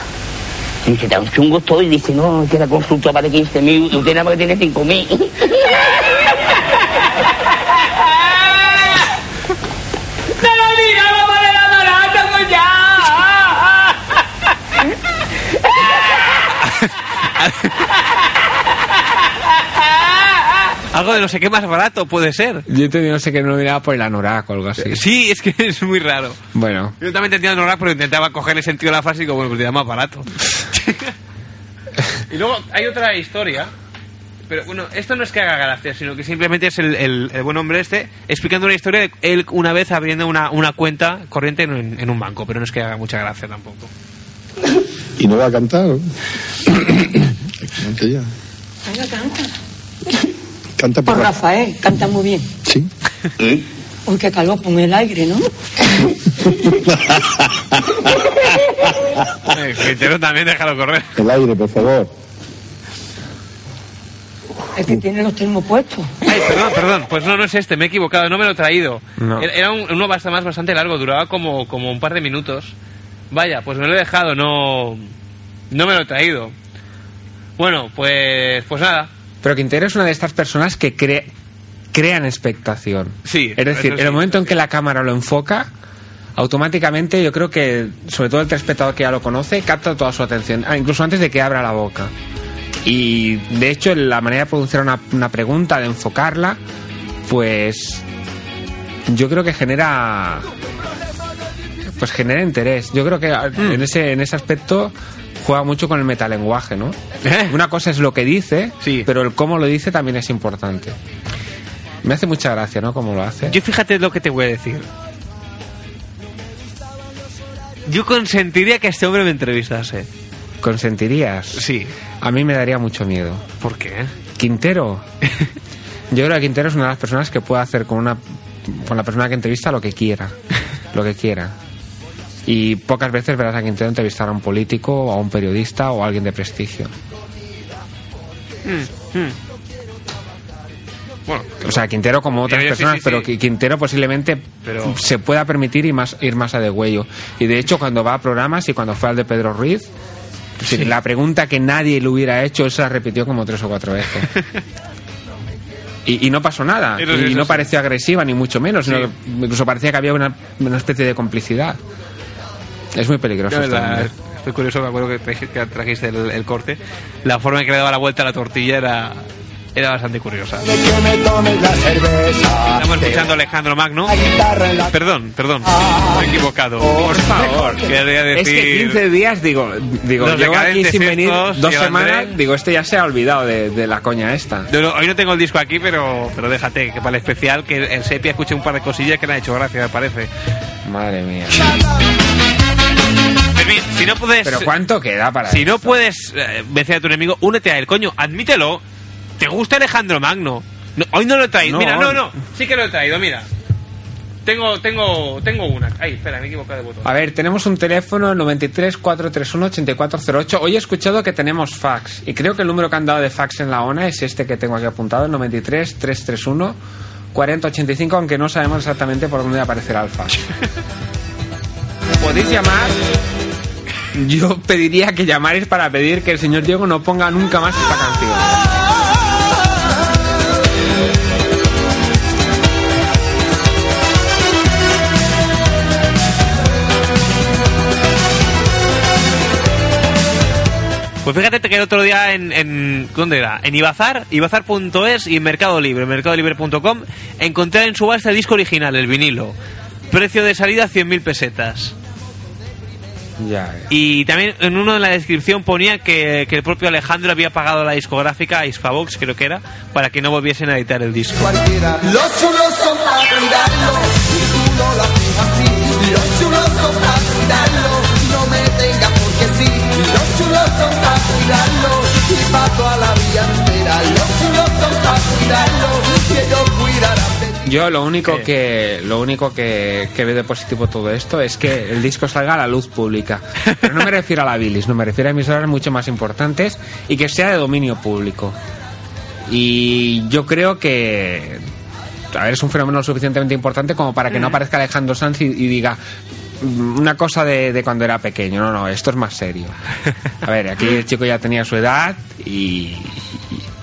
Dice, tan chungo estoy. Dice, no, que la consulta vale 15 mil y usted nada más que tiene 5 mil. ¡No lo digamos por el adorado, ya! Algo de no sé qué más barato puede ser. Yo he tenido, no sé qué, no lo miraba por el anorak o algo así. Sí, es que es muy raro. Bueno, Yo también entendía no pero intentaba cogerle sentido a la frase y digo, bueno, pues le da más barato. y luego hay otra historia. Pero bueno, esto no es que haga gracia, sino que simplemente es el, el- el buen hombre este explicando una historia de él una vez abriendo una, una cuenta corriente en, en un banco, pero no es que haga mucha gracia tampoco. Y no va a cantar. Cante ya. Venga, canta. Canta por. Rafael, canta muy bien. Sí. Uy, qué calor, pon el aire, ¿no? Eh, Quintero también déjalo correr. El aire, por favor. Es que tiene los termos puestos. Ay, perdón, perdón, pues no, no es este, me he equivocado, no me lo he traído. No. Era era un- uno bastante más bastante largo, duraba como, como un par de minutos. Vaya, pues me lo he dejado, no, no me lo he traído. Bueno, pues, pues nada. Pero Quintero es una de estas personas que cre- crean expectación. Sí, Es decir, en el momento en que la cámara lo enfoca, automáticamente yo creo que, sobre todo el telespectador que ya lo conoce, capta toda su atención, ah, incluso antes de que abra la boca. Y de hecho, la manera de pronunciar una, una pregunta, de enfocarla, pues yo creo que genera pues genera interés. Yo creo que ah, Hmm. en ese en ese aspecto juega mucho con el metalenguaje, ¿no? ¿Eh? Una cosa es lo que dice, pero el cómo lo dice también es importante. Me hace mucha gracia, ¿no? Cómo lo hace. Yo fíjate lo que te voy a decir. Yo consentiría que este hombre me entrevistase. ¿Consentirías? Sí. A mí me daría mucho miedo. ¿Por qué? Quintero. Yo creo que Quintero es una de las personas que puede hacer con una con la persona que entrevista lo que quiera. Lo que quiera. Y pocas veces verás a Quintero entrevistar a un político, o a un periodista o a alguien de prestigio. Bueno, O sea, Quintero como otras Yo- yo sí, personas, sí, pero sí. Quintero posiblemente Pero- se pueda permitir ir más, ir más a de huello. Y de hecho, cuando va a programas y cuando fue al de Pedro Ruiz, la pregunta que nadie le hubiera hecho, él se la repitió como tres o cuatro veces. Y, y no pasó nada. Y no pareció agresiva, ni mucho menos. sino incluso parecía que había una, una especie de complicidad. Es muy peligroso. La- estoy curioso, me acuerdo que, traje- que trajiste el, el corte. La forma en que le daba la vuelta a la tortilla era, era bastante curiosa. que me tomes la cerveza. Estamos escuchando a Alejandro Magno. Perdón, perdón, Ah. me he equivocado. Por favor, quería decir. Es que 15 días, digo, digo llevo aquí sin venir dos semanas, André. digo, este ya se ha olvidado de, de la coña esta. No, no, hoy no tengo el disco aquí, pero, pero déjate, que para el especial, que en Sepia escuché un par de cosillas que le han hecho gracia, me parece. Madre mía. Si no puedes. Pero ¿cuánto queda para Si no puedes eh, vencer a tu enemigo, únete a él, coño, admítelo. ¿Te gusta Alejandro Magno? No, hoy no lo he traído. No. Mira, no, no, sí que lo he traído, mira. Tengo, tengo, tengo una. Ay, espera, me he equivocado de botón. A ver, tenemos un teléfono 93 431 8408. Hoy he escuchado que tenemos fax y creo que el número que han dado de fax en la ONA es este que tengo aquí apuntado, el 93 331 4085, aunque no sabemos exactamente por dónde aparecerá el fax. Podéis llamar. Yo pediría que llamáis para pedir que el señor Diego no ponga nunca más esta canción. Pues fíjate que el otro día en, en ¿dónde era? En Ibazar, ibazar.es y en Mercado Libre, mercadolibre.com, encontré en subasta el disco original, el vinilo. Precio de salida 100.000 pesetas. Ya. Y también en uno de la descripción ponía que, que el propio Alejandro había pagado la discográfica a Hispavox, creo que era, para que no volviesen a editar el disco. Los chulos son para cuidarlo, y tú no lo haces así. Los chulos son para cuidarlo, no me tengas porque sí. Los chulos son para cuidarlo, y para toda la vida entera. Los chulos son para cuidarlo, y ellos cuidarán. Yo lo único que lo único que, que veo de positivo todo esto es que el disco salga a la luz pública. Pero no me refiero a la bilis, no me refiero a emisoras mucho más importantes y que sea de dominio público. Y yo creo que a ver, es un fenómeno suficientemente importante como para que no aparezca Alejandro Sanz y, y diga "Mm, una cosa de, de cuando era pequeño. No, no, esto es más serio. A ver, aquí el chico ya tenía su edad y,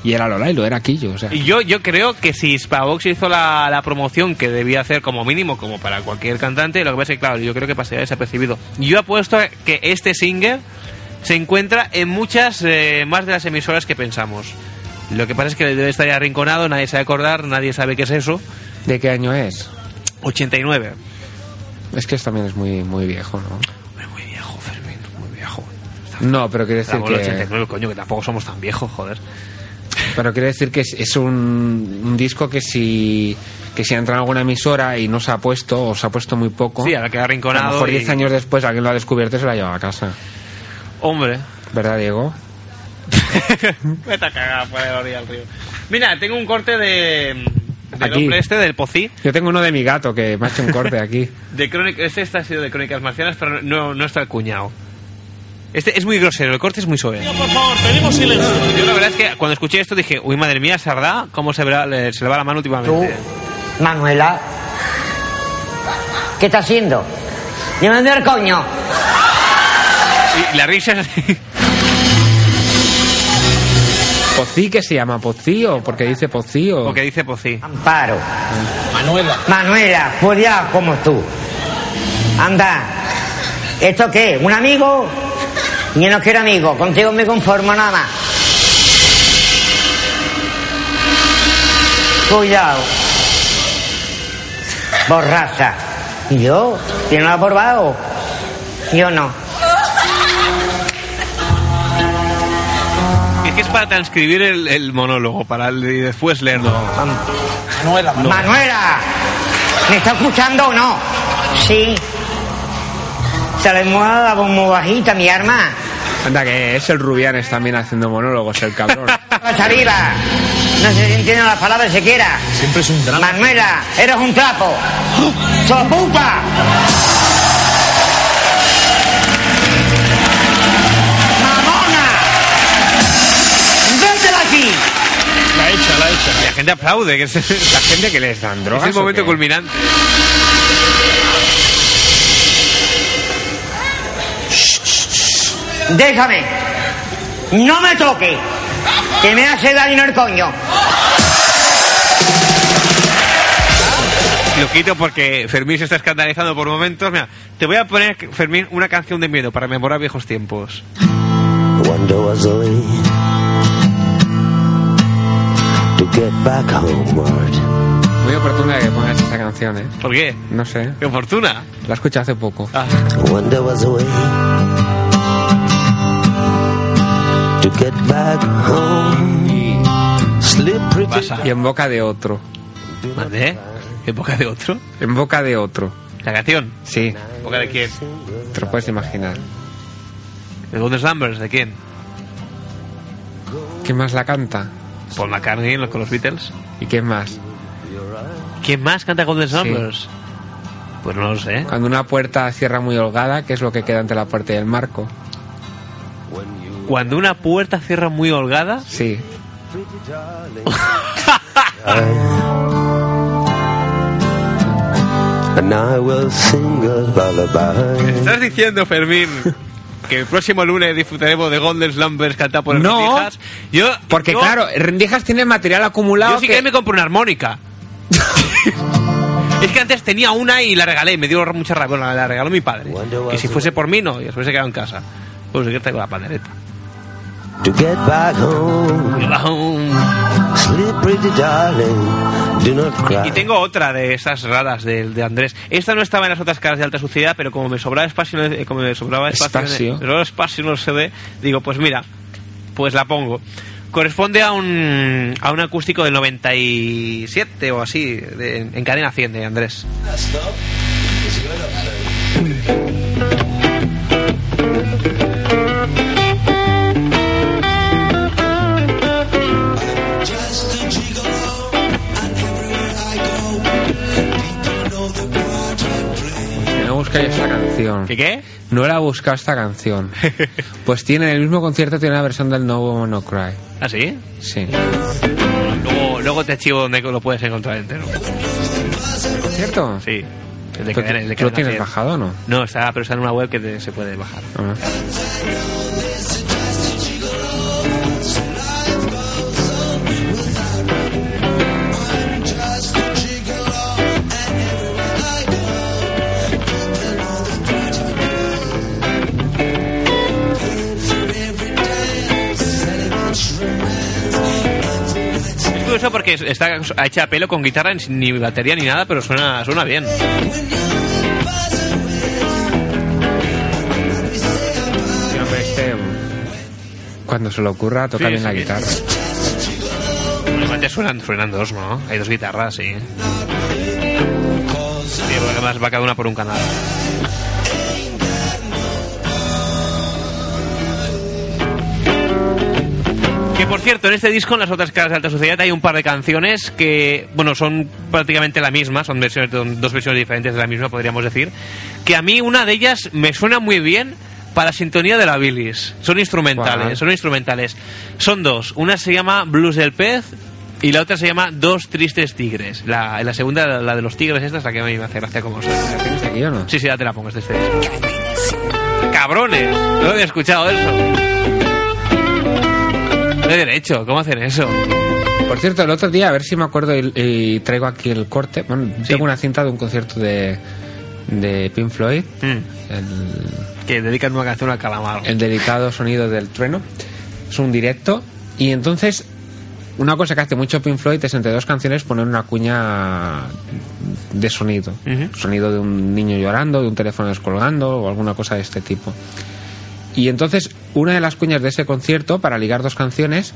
y era Lola y lo era Quillo. O sea. Yo, yo creo que si Hispavox hizo la, la promoción que debía hacer como mínimo, como para cualquier cantante, lo que pasa es que, claro, yo creo que pasaría desapercibido. Yo apuesto que este single se encuentra en muchas eh, más de las emisoras que pensamos. Lo que pasa es que debe estar ya arrinconado, nadie sabe acordar, nadie sabe qué es eso. ¿De qué año es? 89. Es que también es muy, muy viejo, ¿no? Muy viejo, Fermín, muy viejo. No, pero quiere decir que 89, coño, que tampoco somos tan viejos, joder. Pero quiere decir que es, es un, un disco que si que si entra en alguna emisora y no se ha puesto o se ha puesto muy poco, Sí, ahora queda a arrinconado. lo mejor y- 10 años después alguien lo ha descubierto y se lo ha llevado a casa. Hombre. ¿Verdad, Diego? Vete a cagar por la orilla del río. Mira, tengo un corte de. Del Aquí. hombre este, del Pocí. Yo tengo uno de mi gato que me ha hecho un corte aquí. De crónica, este está ha sido de Crónicas Marcianas, pero no, no está el cuñado. Este es muy grosero, el corte es muy suave. Por favor, pedimos silencio. Yo la verdad es que cuando escuché esto dije, uy, madre mía, Sardá, ¿cómo se, verá- le- se le va la mano últimamente? Manuela, ¿qué está haciendo? ¡Llévame el coño! Y la risa es así. Pocí que se llama Pocí o porque dice Pocí o... Porque dice Pocí. Amparo. Manuela. Manuela, pues ya como tú. Anda. ¿Esto qué? ¿Un amigo? Yo no quiero amigo, contigo me conformo nada más. Cuidado. Borracha. ¿Y yo? ¿Quién lo ha probado? Yo no. Es que es para transcribir el, el monólogo, para el- y después leerlo. Manuela, Manuela. ¿Me está escuchando o no? Sí. Se la voz muy bajita, mi arma. Anda, que es el Rubianes también haciendo monólogos, el cabrón. ¡Está viva! No se entienden las palabras siquiera. Siempre es un drama. Manuela, eres un trapo. ¡Sopupa! ¡Mamona! ¡Vete de aquí! La hecha, la hecha. La gente aplaude, que es la gente que les dan drogas. Es el momento culminante. Déjame. No me toque. Que me hace daño en el coño. Lo quito porque Fermín se está escandalizando por momentos. Mira, te voy a poner, Fermín, una canción de miedo para memorar viejos tiempos. Wonder was the way to get back homeward. Muy oportuna que pongas esta canción, ¿eh? ¿Por qué? No sé. ¡Qué oportuna! La escuché hace poco. Wonder was the way to get back home. Slippery Y en boca de otro. ¿Mande? ¿En boca de otro? En boca de otro. ¿La canción? Sí. ¿En boca de quién? Te lo puedes imaginar. ¿De Golden Slumbers? ¿De quién? ¿Quién más la canta? Paul McCartney con los Beatles. ¿Y quién más? ¿Quién más canta Golden Sí. Slumbers? Pues no lo sé. Cuando una puerta cierra muy holgada, ¿qué es lo que queda entre la puerta y el marco? Cuando una puerta cierra muy holgada. Sí. Lullaby. ¿Estás diciendo, Fermín, que el próximo lunes disfrutaremos de Golden Slumbers cantado por No. Rendijas? Yo, Porque yo- claro, Rendijas tiene material acumulado Yo sí que... que me compro una armónica. es que antes tenía una y la regalé y me dio mucha rabia. Bueno, la regaló mi padre. Que si fuese por mí, no, y después se quedó en casa. Pues que tengo la pandereta. To get back home. Sleep pretty darling. Do not cry. Y tengo otra de esas raras de, de Andrés. Esta no estaba en las otras caras de alta suciedad, pero como me sobraba espacio, en el- como me sobraba espacio, en el- Espacio. espacio en el CD, digo, pues mira, pues la pongo. Corresponde a un, a un acústico del 97 o así, de- en cadena 100 de Andrés. Esta canción. ¿Qué qué? No la buscado esta canción. Pues tiene en el mismo concierto tiene una versión del No Woman No Cry. ¿Ah, sí? Sí. Luego, luego te archivo donde lo puedes encontrar entero. ¿Cierto? Sí. El de ¿Tú, cadena- el de tú lo tienes 100. bajado o no? No, está, pero está en una web que te- se puede bajar. Ah. Curioso porque está hecha a pelo con guitarra, ni batería ni nada, pero suena, suena bien. Cuando se le ocurra toca Sí, bien la guitarra. Normalmente suenan, suenan dos, ¿no? Hay dos guitarras, sí. Sí, porque además va cada una por un canal. Que por cierto, en este disco, en las otras caras de alta sociedad, hay un par de canciones que, bueno, son prácticamente la misma, son versiones, dos versiones diferentes de la misma, podríamos decir. Que a mí una de ellas me suena muy bien para la sintonía de la bilis. Son instrumentales, son instrumentales. Son dos. Una se llama Blues del Pez y la otra se llama Dos Tristes Tigres. La, la segunda, la, la de los tigres, esta es la que a mí me hace gracia como suena. ¿La tienes aquí o no? Sí, sí, ya te la pongo, este disco. ¡Cabrones! No había escuchado eso. Hay derecho, ¿cómo hacen eso? Por cierto, el otro día, a ver si me acuerdo y, y traigo aquí el corte. Bueno, tengo una cinta de un concierto de, de Pink Floyd. Mm. El, Que dedican una canción al calamar. el delicado sonido del trueno. Es un directo. Y entonces, una cosa que hace mucho Pink Floyd es entre dos canciones poner una cuña de sonido. Sonido de un niño llorando, de un teléfono descolgando o alguna cosa de este tipo. Y entonces, una de las cuñas de ese concierto, para ligar dos canciones,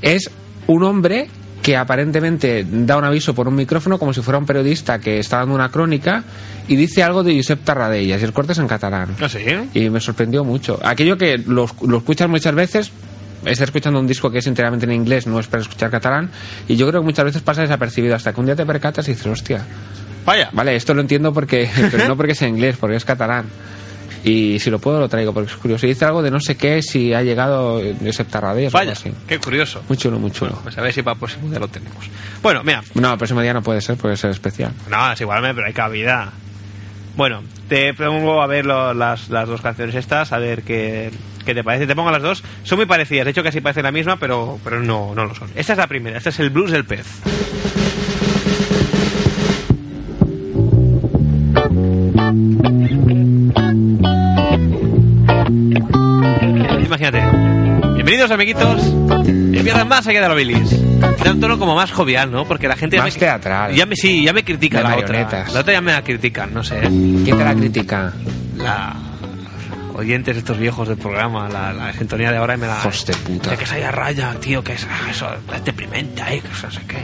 es un hombre que aparentemente da un aviso por un micrófono como si fuera un periodista que está dando una crónica y dice algo de Josep Tarradellas y el corte es en catalán. ¿Ah, sí? Y me sorprendió mucho. Aquello que lo, lo escuchas muchas veces, estás escuchando un disco que es enteramente en inglés, no es para escuchar catalán, y yo creo que muchas veces pasa desapercibido hasta que un día te percatas y dices, hostia. Vaya. Vale, esto lo entiendo porque, pero no porque sea inglés, porque es catalán. Y si lo puedo lo traigo porque es curioso. Y dice algo de no sé qué, si ha llegado Josep Tarradellas o algo Vaya, así. qué curioso. Muy chulo, muy chulo. Pues a ver si para el próximo día lo tenemos. Bueno, mira, No, el próximo día no puede ser porque es el especial. No, es igual, pero hay cabida. Bueno, te pongo a ver lo- las, las dos canciones estas, a ver qué, qué te parece. Te pongo las dos. Son muy parecidas, de hecho casi parecen la misma, pero, pero no, no lo son. Esta es la primera, este es el blues del pez. Bienvenidos amiguitos. Empiezan más allá de la bilis. Da un tono como más jovial, ¿no? Porque la gente ya Más me, teatral. Ya me, sí, ya me critica De la otra. La otra ya me la critican, no sé. ¿Quién te la critica? La oyentes estos viejos del programa, la, la sintonía de ahora y me la. De puta. Que se haya raya, tío, que es ah, eso, es deprimente ahí, que no sé qué.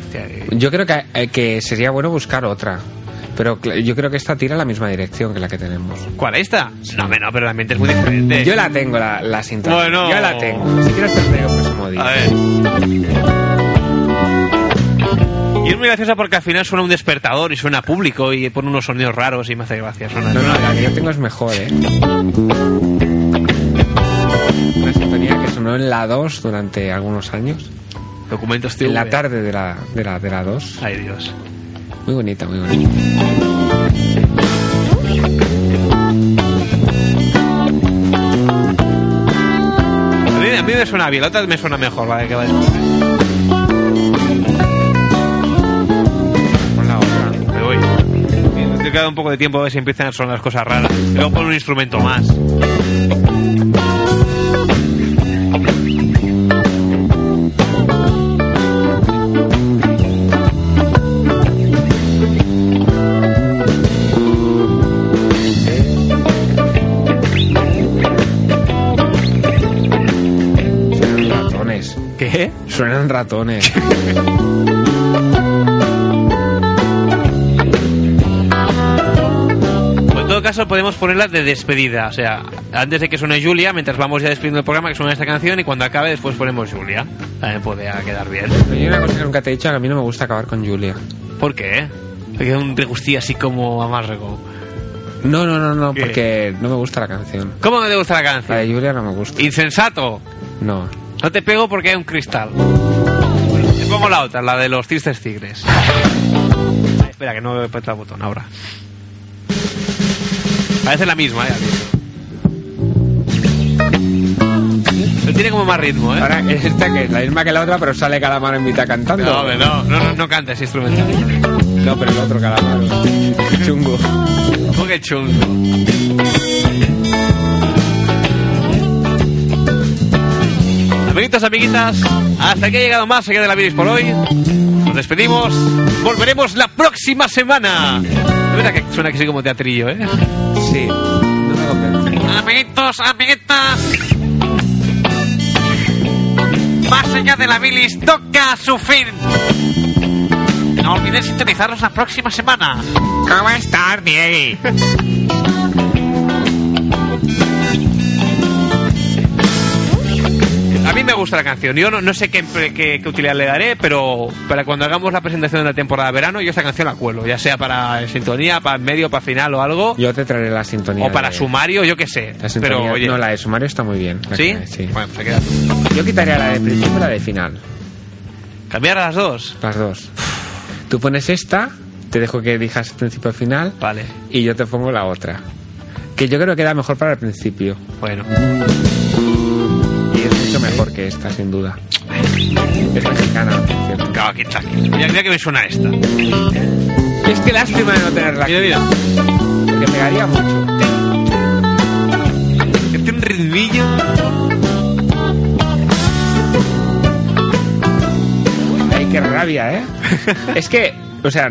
Hostia, eh, Yo creo que, eh, que sería bueno buscar otra. Pero yo creo que esta tira en la misma dirección que la que tenemos. ¿Cuál esta? No, no, pero el ambiente es muy diferente. Yo la tengo, la, la sintonía. Bueno. Yo la tengo. Si quieres te el próximo día. A ver. Y es muy graciosa porque al final suena un despertador y suena público y pone unos sonidos raros y me hace gracia. Suena No, no, la que yo tengo es mejor, ¿eh? Una sintonía que sonó en la 2 durante algunos años. Documentos TV. En la tarde de la, de la, de la 2. Ay, Dios. Muy bonita, muy bonita. A mí, a mí me suena bien, la otra me suena mejor, la que va después. Me voy. Te queda un poco de tiempo a ver si empiezan a sonar las cosas raras. Luego pon un instrumento más. Suenan ratones. Pues en todo caso podemos ponerla de despedida. O sea, antes de que suene Julia, mientras vamos ya despidiendo el programa, que suene esta canción y cuando acabe después ponemos Julia. También puede quedar bien. Pero hay una cosa que nunca te he dicho, que a mí no me gusta acabar con Julia. ¿Por qué? Porque es un regustillo así como amargo. No, no, no, no, ¿Qué? porque no me gusta la canción. ¿Cómo no te gusta la La canción? de Julia no me gusta. Insensato. No. No te pego porque hay un cristal. Bueno, te pongo la otra, la de los tristes tigres. Ay, espera, que no he puesto el botón ahora. Parece la misma, ¿eh? Pero tiene como más ritmo, ¿eh? Ahora, esta que es la misma que la otra, pero sale Calamaro en mitad cantando. No, hombre, no, no, no, no cantes instrumental. No, pero el otro Calamaro. Chungo. ¿Cómo que chungo? Amiguitos, amiguitas, hasta aquí ha llegado más allá de la Viris por hoy. Nos despedimos. Volveremos la próxima semana. Es verdad que suena que sí como teatrillo, ¿eh? Sí. No me convence. Amiguitos, amiguitas. Más allá de la bilis toca su fin. No olviden sintonizarnos la próxima semana. ¿Cómo estás, Diego? A mí me gusta la canción. Yo no, no sé qué, qué- qué utilidad le daré, pero para cuando hagamos la presentación de la temporada de verano, yo esta canción la cuelo. Ya sea para sintonía, para medio, para final o algo. Yo te traeré la sintonía. O para de- sumario, yo qué sé. La sintonía- Pero, oye. No, la de sumario está muy bien. ¿Sí? que- sí. Bueno, se queda. Yo quitaría la de principio y la de final. Cambiar las dos. Las dos. Tú pones esta, te dejo que elijas principio y final. Vale. Y yo te pongo la otra. Que yo creo que queda mejor para el principio. Bueno. Mucho mejor que esta, sin duda. Es mexicana, por cierto. Claro, aquí está. Mira, mira que me suena esta. Es que lástima de no tenerla aquí. Mira, mira. Porque pegaría mucho. Tiene un ritmillo. Ay, qué rabia, ¿eh? es que, o sea,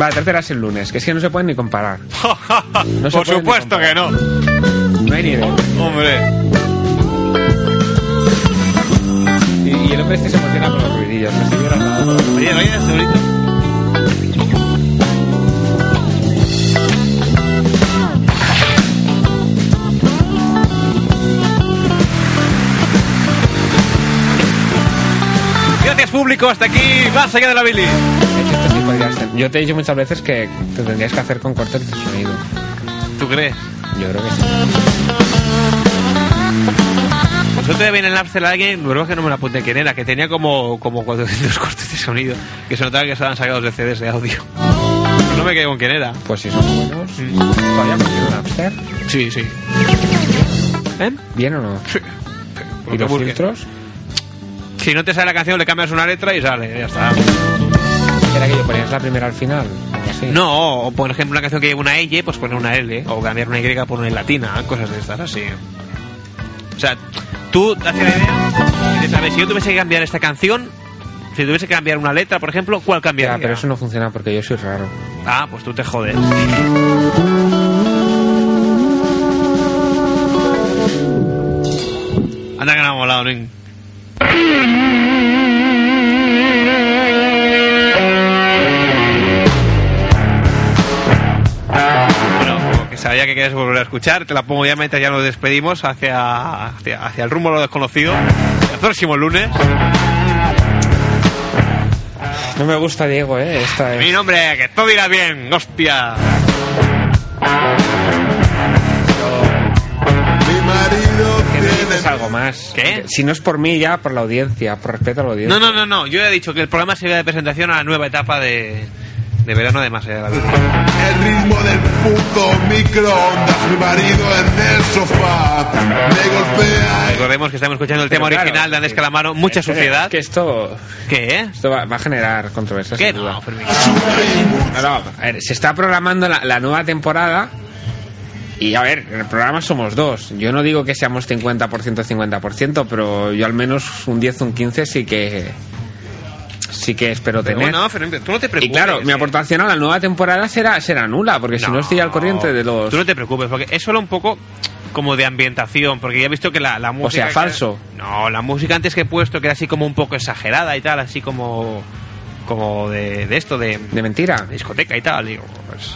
va, trátelas el lunes, que es que no se pueden ni comparar. No se Por pueden ni supuesto que no. No hay nivel. Hombre. Y, el hombre este se emociona con los ruidillos. Me estoy llorando. Oye, oye, bonito. Gracias público, hasta aquí, más allá de la Billy. De hecho, esto sí podría ser. Yo te he dicho muchas veces que te tendrías que hacer con cortes de sonido. ¿Tú crees? Yo creo que sí. Pues otro día viene en el Upsell alguien, luego que no me la apunté quién era, que tenía como, como 400 cortes de sonido, que se notaba que estaban sacados de CDs de audio. No me quedé con quién era. Pues si son buenos. ¿Todavía funciona Napster? Sí, sí. ¿Eh? ¿Bien o no? ¿Y Porque los busque. filtros? Si no te sale la canción, le cambias una letra y sale, ya está. ¿Era que yo ponías la primera al final? No, o por ejemplo una canción que lleva una L, pues poner una L, o cambiar una Y por una I latina, cosas de estas así. O sea, tú te haces la idea de saber si yo tuviese que cambiar esta canción, si tuviese que cambiar una letra, por ejemplo, ¿cuál cambiaría? Ya, pero eso no funciona porque yo soy raro. Ah, pues tú te jodes. Anda que no ha molado, sabía que querías volver a escuchar, te la pongo ya mientras ya nos despedimos hacia, hacia, hacia el rumbo de lo desconocido. El próximo lunes. No me gusta Diego, ¿eh? Esta Mi es... nombre, que todo irá bien, hostia. Dices algo más. ¿Qué? Si no es por mí, ya por la audiencia, por respeto a la audiencia. No, no, no, no. Yo he dicho que el programa sería de presentación a la nueva etapa de, de verano de Más allá de la vida. el ritmo del puto microondas. Mi marido en el sofá me golpea. Recordemos que estamos escuchando el Pero tema claro, original de Andrés sí. Calamaro, mucha que- suciedad. Es que esto, ¿Qué, eh? esto va, va a generar controversias. ¿Qué sin duda. no, Fermín? No, no, a ver, se está programando la, la nueva temporada. Y a ver, en el programa somos dos. Yo no digo que seamos 50%, 50%, pero yo al menos un 10, un 15 sí que. Sí que espero Pero tener. bueno, Fermín, tú no te preocupes. y claro, mi eh. aportación a la nueva temporada será, será nula, porque si no estoy al corriente de los. Tú no te preocupes, porque es solo un poco como de ambientación, porque ya he visto que la, la música... sea, que- falso. No, la música antes que he puesto que era así como un poco exagerada y tal, así como... Como de, de esto, de... De mentira. de discoteca y tal, digo, pues...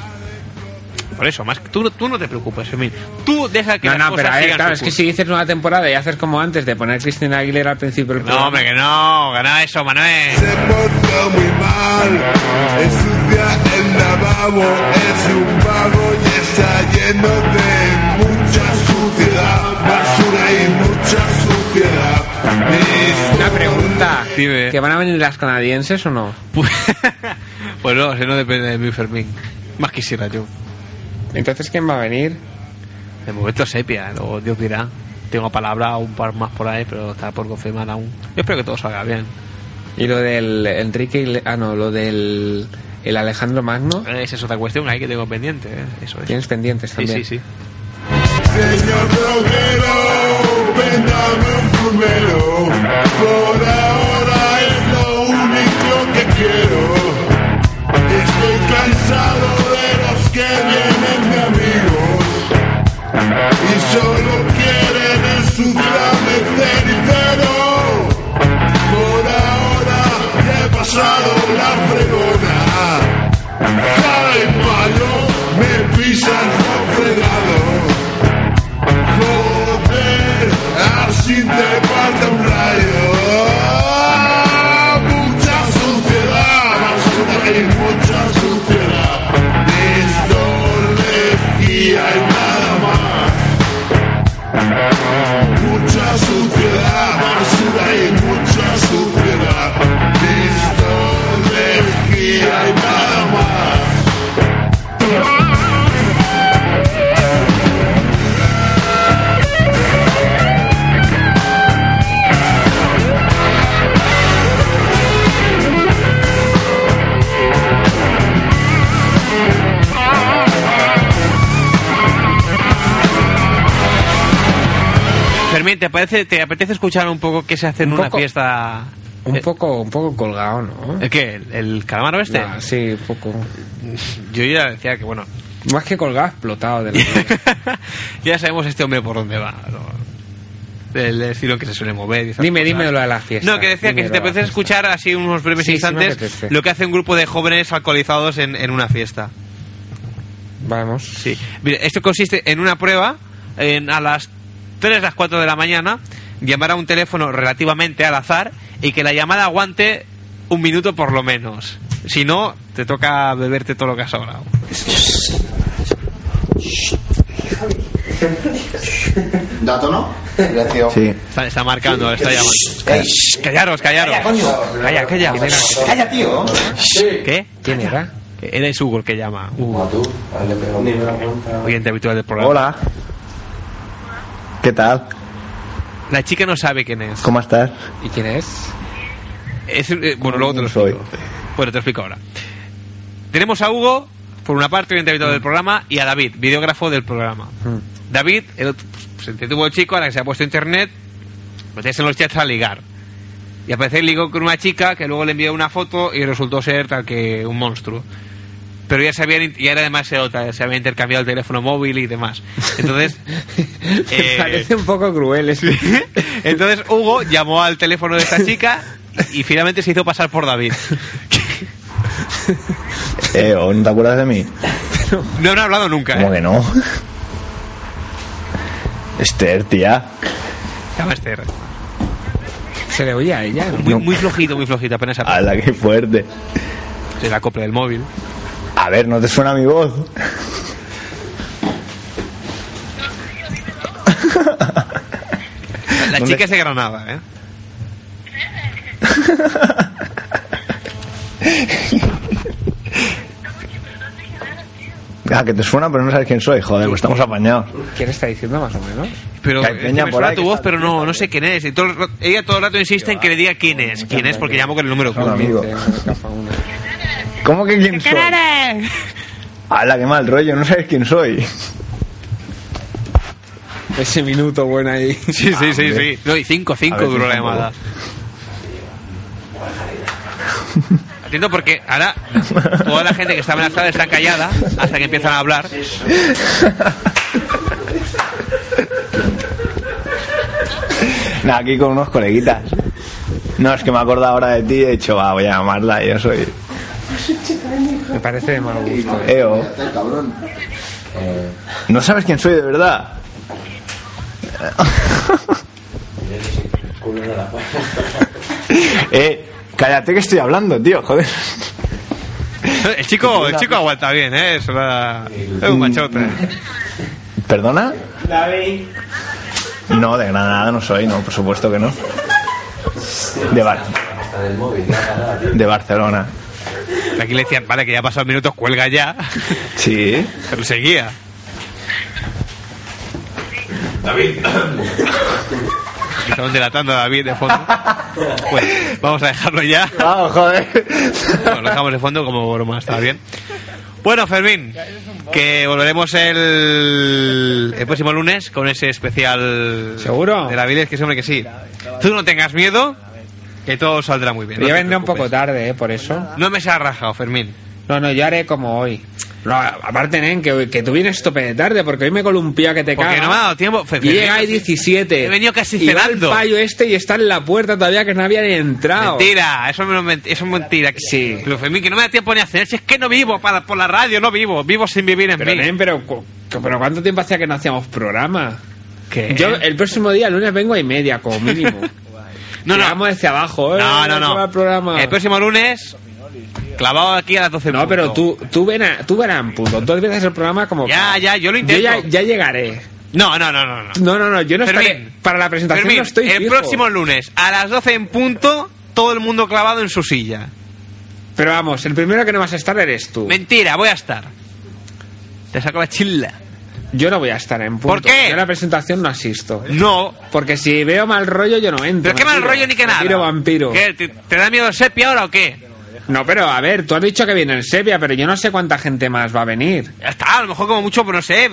Por eso, más que tú, tú no te preocupes, Fermín. Tú deja que No, las no, pero cosas a ver, claro, su es que si dices nueva temporada y haces como antes de poner Cristina Aguilera al principio del No, programa. hombre, que no, que no eso, Manuel. Se porta muy mal, ensucia el lavabo, es un vago y está lleno de mucha suciedad, basura y mucha suciedad. Una pregunta. Dime. ¿Que van a venir las canadienses o no? pues no, si no depende de mí, Fermín. Más quisiera yo. Entonces, ¿quién va a venir? De momento sepia, luego Dios dirá. Tengo palabra un par más por ahí, pero está por confirmar aún. Yo espero que todo salga bien. Y lo del Enrique Igle- Ah, no, lo del el Alejandro Magno. Esa es otra cuestión ahí que tengo pendiente, ¿eh? Eso es. Tienes pendientes Sí, también. sí, sí. Señor droguero, véndame un plumero. Por ahora es lo único que quiero. Estoy cansado y solo quieren ensuciarme el cenicero. Por ahora he pasado la fregona. Y palo me pisan con fregado. Joder, así te Fermín, ¿te, parece, ¿te apetece escuchar un poco qué se hace en Un una poco. fiesta? Un poco, un poco colgado, ¿no? ¿El qué? ¿El, el calamaro este? Nah, sí, un poco. Yo ya decía que, bueno, Más que colgado, explotado. De la... ya sabemos este hombre por dónde va. ¿no? El estilo que se suele mover. y dime, cosas. dime lo de la fiesta. No, que decía que si te apetece escuchar así unos breves Sí, instantes lo que hace un grupo de jóvenes alcoholizados en, en una fiesta. Vamos. Sí. Mire, esto consiste en una prueba en, a las 3, las 4 de la mañana, llamar a un teléfono relativamente al azar y que la llamada aguante un minuto por lo menos. Si no, te toca beberte todo lo que has sobrado. ¿Dato no? Gracias. Sí. Está, está marcando, está llamando. Shh, callaros, callaros. Calla, coño. Calla, calla. Calla, tío. ¿Qué? ¿Quién era? Eres Hugo el que llama. Hugo. Oyente habitual del programa. Hola. ¿Qué tal? La chica no sabe quién es. ¿Cómo estás? ¿Y quién es? Es, eh, bueno, luego te lo Soy. explico. Bueno, te lo explico ahora. Tenemos a Hugo, por una parte, oyente habitual del programa, y a David, videógrafo del programa. David, el otro- pues, el tuvo el chico, ahora que se ha puesto internet, meterse en los chats a ligar. Y aparece el ligo con una chica que luego le envió una foto y resultó ser tal que un monstruo. Pero ya se habían, ya era demasiado tarde, se había intercambiado el teléfono móvil y demás. Entonces, eh, Parece un poco cruel eso. entonces Hugo llamó al teléfono de esta chica y finalmente se hizo pasar por David. Eh, ¿o ¿no te acuerdas de mí? No, no ha hablado nunca. ¿Cómo ¿eh? que no? Esther, tía. Se llama Esther. Se le oía a ella. ¿no? Muy, muy flojito, muy flojito, apenas se ¡Hala, qué fuerte! Se la copla del móvil. A ver, ¿no te suena mi voz? La ¿Dónde? chica es de Granada, ¿eh? Ah, que te suena, pero no sabes quién soy. Joder, pues estamos apañados. ¿Quién está diciendo más o menos? Pero Que me por suena ahí tu voz, pero no, no sé quién es. Y todo ella todo el rato insiste en que le diga quién es. ¿Quién es? Porque llamo con el número Son uno. amigos. ¿Cómo que quién soy? ¡Hala, qué mal rollo! No sabes quién soy. Ese minuto bueno ahí. Sí, sí, sí, sí. No, y 5, 5 A ver si duró la llamada. Entiendo porque ahora toda la gente que estaba en la sala está callada hasta que empiezan a hablar. Nada, aquí con unos coleguitas. No, es que me he acordado ahora de ti y he dicho, va, voy a llamarla y yo soy Me parece de mal gusto. Eo. ¿No sabes quién soy de verdad? eh, cállate que estoy hablando, tío, joder. El chico, el chico aguanta bien, ¿eh? Es, una- es un machote. ¿Perdona? No, de Granada no soy, no, por supuesto que no. De, Bar de Barcelona. Aquí le decían, vale, que ya ha pasado minutos, cuelga ya. Sí. Pero seguía. David. Estaban delatando a David de fondo. Bueno, vamos a dejarlo ya. Vamos, joder. Bueno, lo dejamos de fondo como broma, está bien. Bueno, Fermín, que volveremos el, el próximo lunes con ese especial. ¿Seguro? De la Viles, que hombre que sí. Tú no tengas miedo, que todo saldrá muy bien. No yo te vendré un poco tarde, ¿eh? Por eso. No me se ha rajado, Fermín. No, no, yo haré como hoy. No, aparte, nen, que, que tú vienes tope de tarde, porque hoy me columpía que te Porque cagas. no me ha dado tiempo. Fe- Y llega ahí 17. He venido casi y va el payo este y está en la puerta todavía que no había ni entrado. Mentira, eso, me lo ment- eso es mentira. Sí. Pero Fermín, que no me da tiempo ni a hacer. Si es que no vivo para, por la radio, no vivo. Vivo sin vivir en Pero, mí. nen, pero, cu- pero ¿cuánto tiempo hacía que no hacíamos programa? ¿Qué? Yo el próximo día, el lunes, vengo a y media, como mínimo. No, no. Llegamos desde abajo, ¿eh? No, no, no. El, programa. El próximo lunes, clavado aquí a las 12 No, pero tú, tú, ven a, tú verás en punto. Tú empiezas el programa como... Ya, ya, yo lo Yo intento. ya, ya llegaré. No, no, no, no. no. No, no, no, yo no Fermín, estaré... Para la presentación Fermín, no estoy el fijo. próximo lunes, a las 12 en punto, todo el mundo clavado en su silla. Pero vamos, el primero que no vas a estar eres tú. Mentira, voy a estar. Te saco la chilla. Yo no voy a estar en punto. ¿Por qué? Yo a la presentación no asisto. No. Porque si veo mal rollo, yo no entro. Pero qué mal tiro. rollo ni que nada. tiro vampiro. ¿Qué, te, te da miedo el sepia ahora o qué? No, pero a ver, tú has dicho que viene el Sepia, pero yo no sé cuánta gente más va a venir. Ya está, a lo mejor como mucho, pero no sé.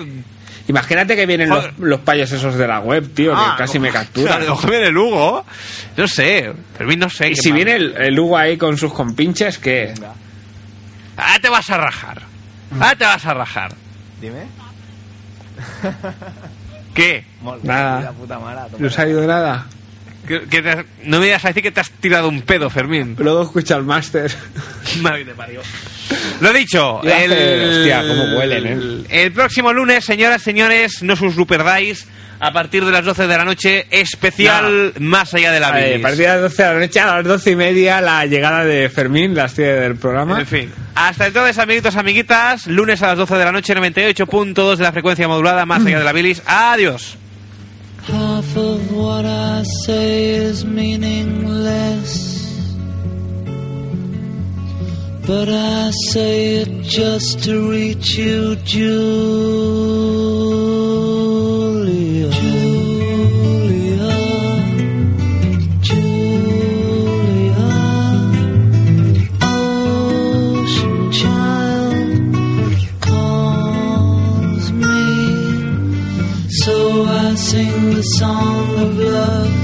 Imagínate que vienen los, los payos esos de la web, tío, Ah, que casi me O capturan. sea, viene el Hugo. No sé. Fermín, no sé. Y qué si más. viene el, el Hugo ahí con sus compinches, ¿qué? Ah, te vas a rajar. Ah, te vas a rajar. Dime. ¿Qué? Nada. La puta mala, toma. No ha salido nada. Que- que te has- no me digas a decir que te has tirado un pedo, Fermín. Luego escucha el máster. Madre te parió. Lo dicho, el, hacer- hostia, cómo huelen, ¿eh? el próximo lunes, señoras, señores, no sus Super Dice, a partir de las 12 de la noche, especial más allá de la bilis. a partir de las 12 de la noche, a las 12 y media, la llegada de Fermín, las 10 del programa. En fin. Hasta entonces, amiguitos, amiguitas, lunes a las 12 de la noche, 98.2 de la frecuencia modulada, más allá de la bilis. Adiós. Half of what I say is meaningless. But I say it just to reach you, Julia. Song of love,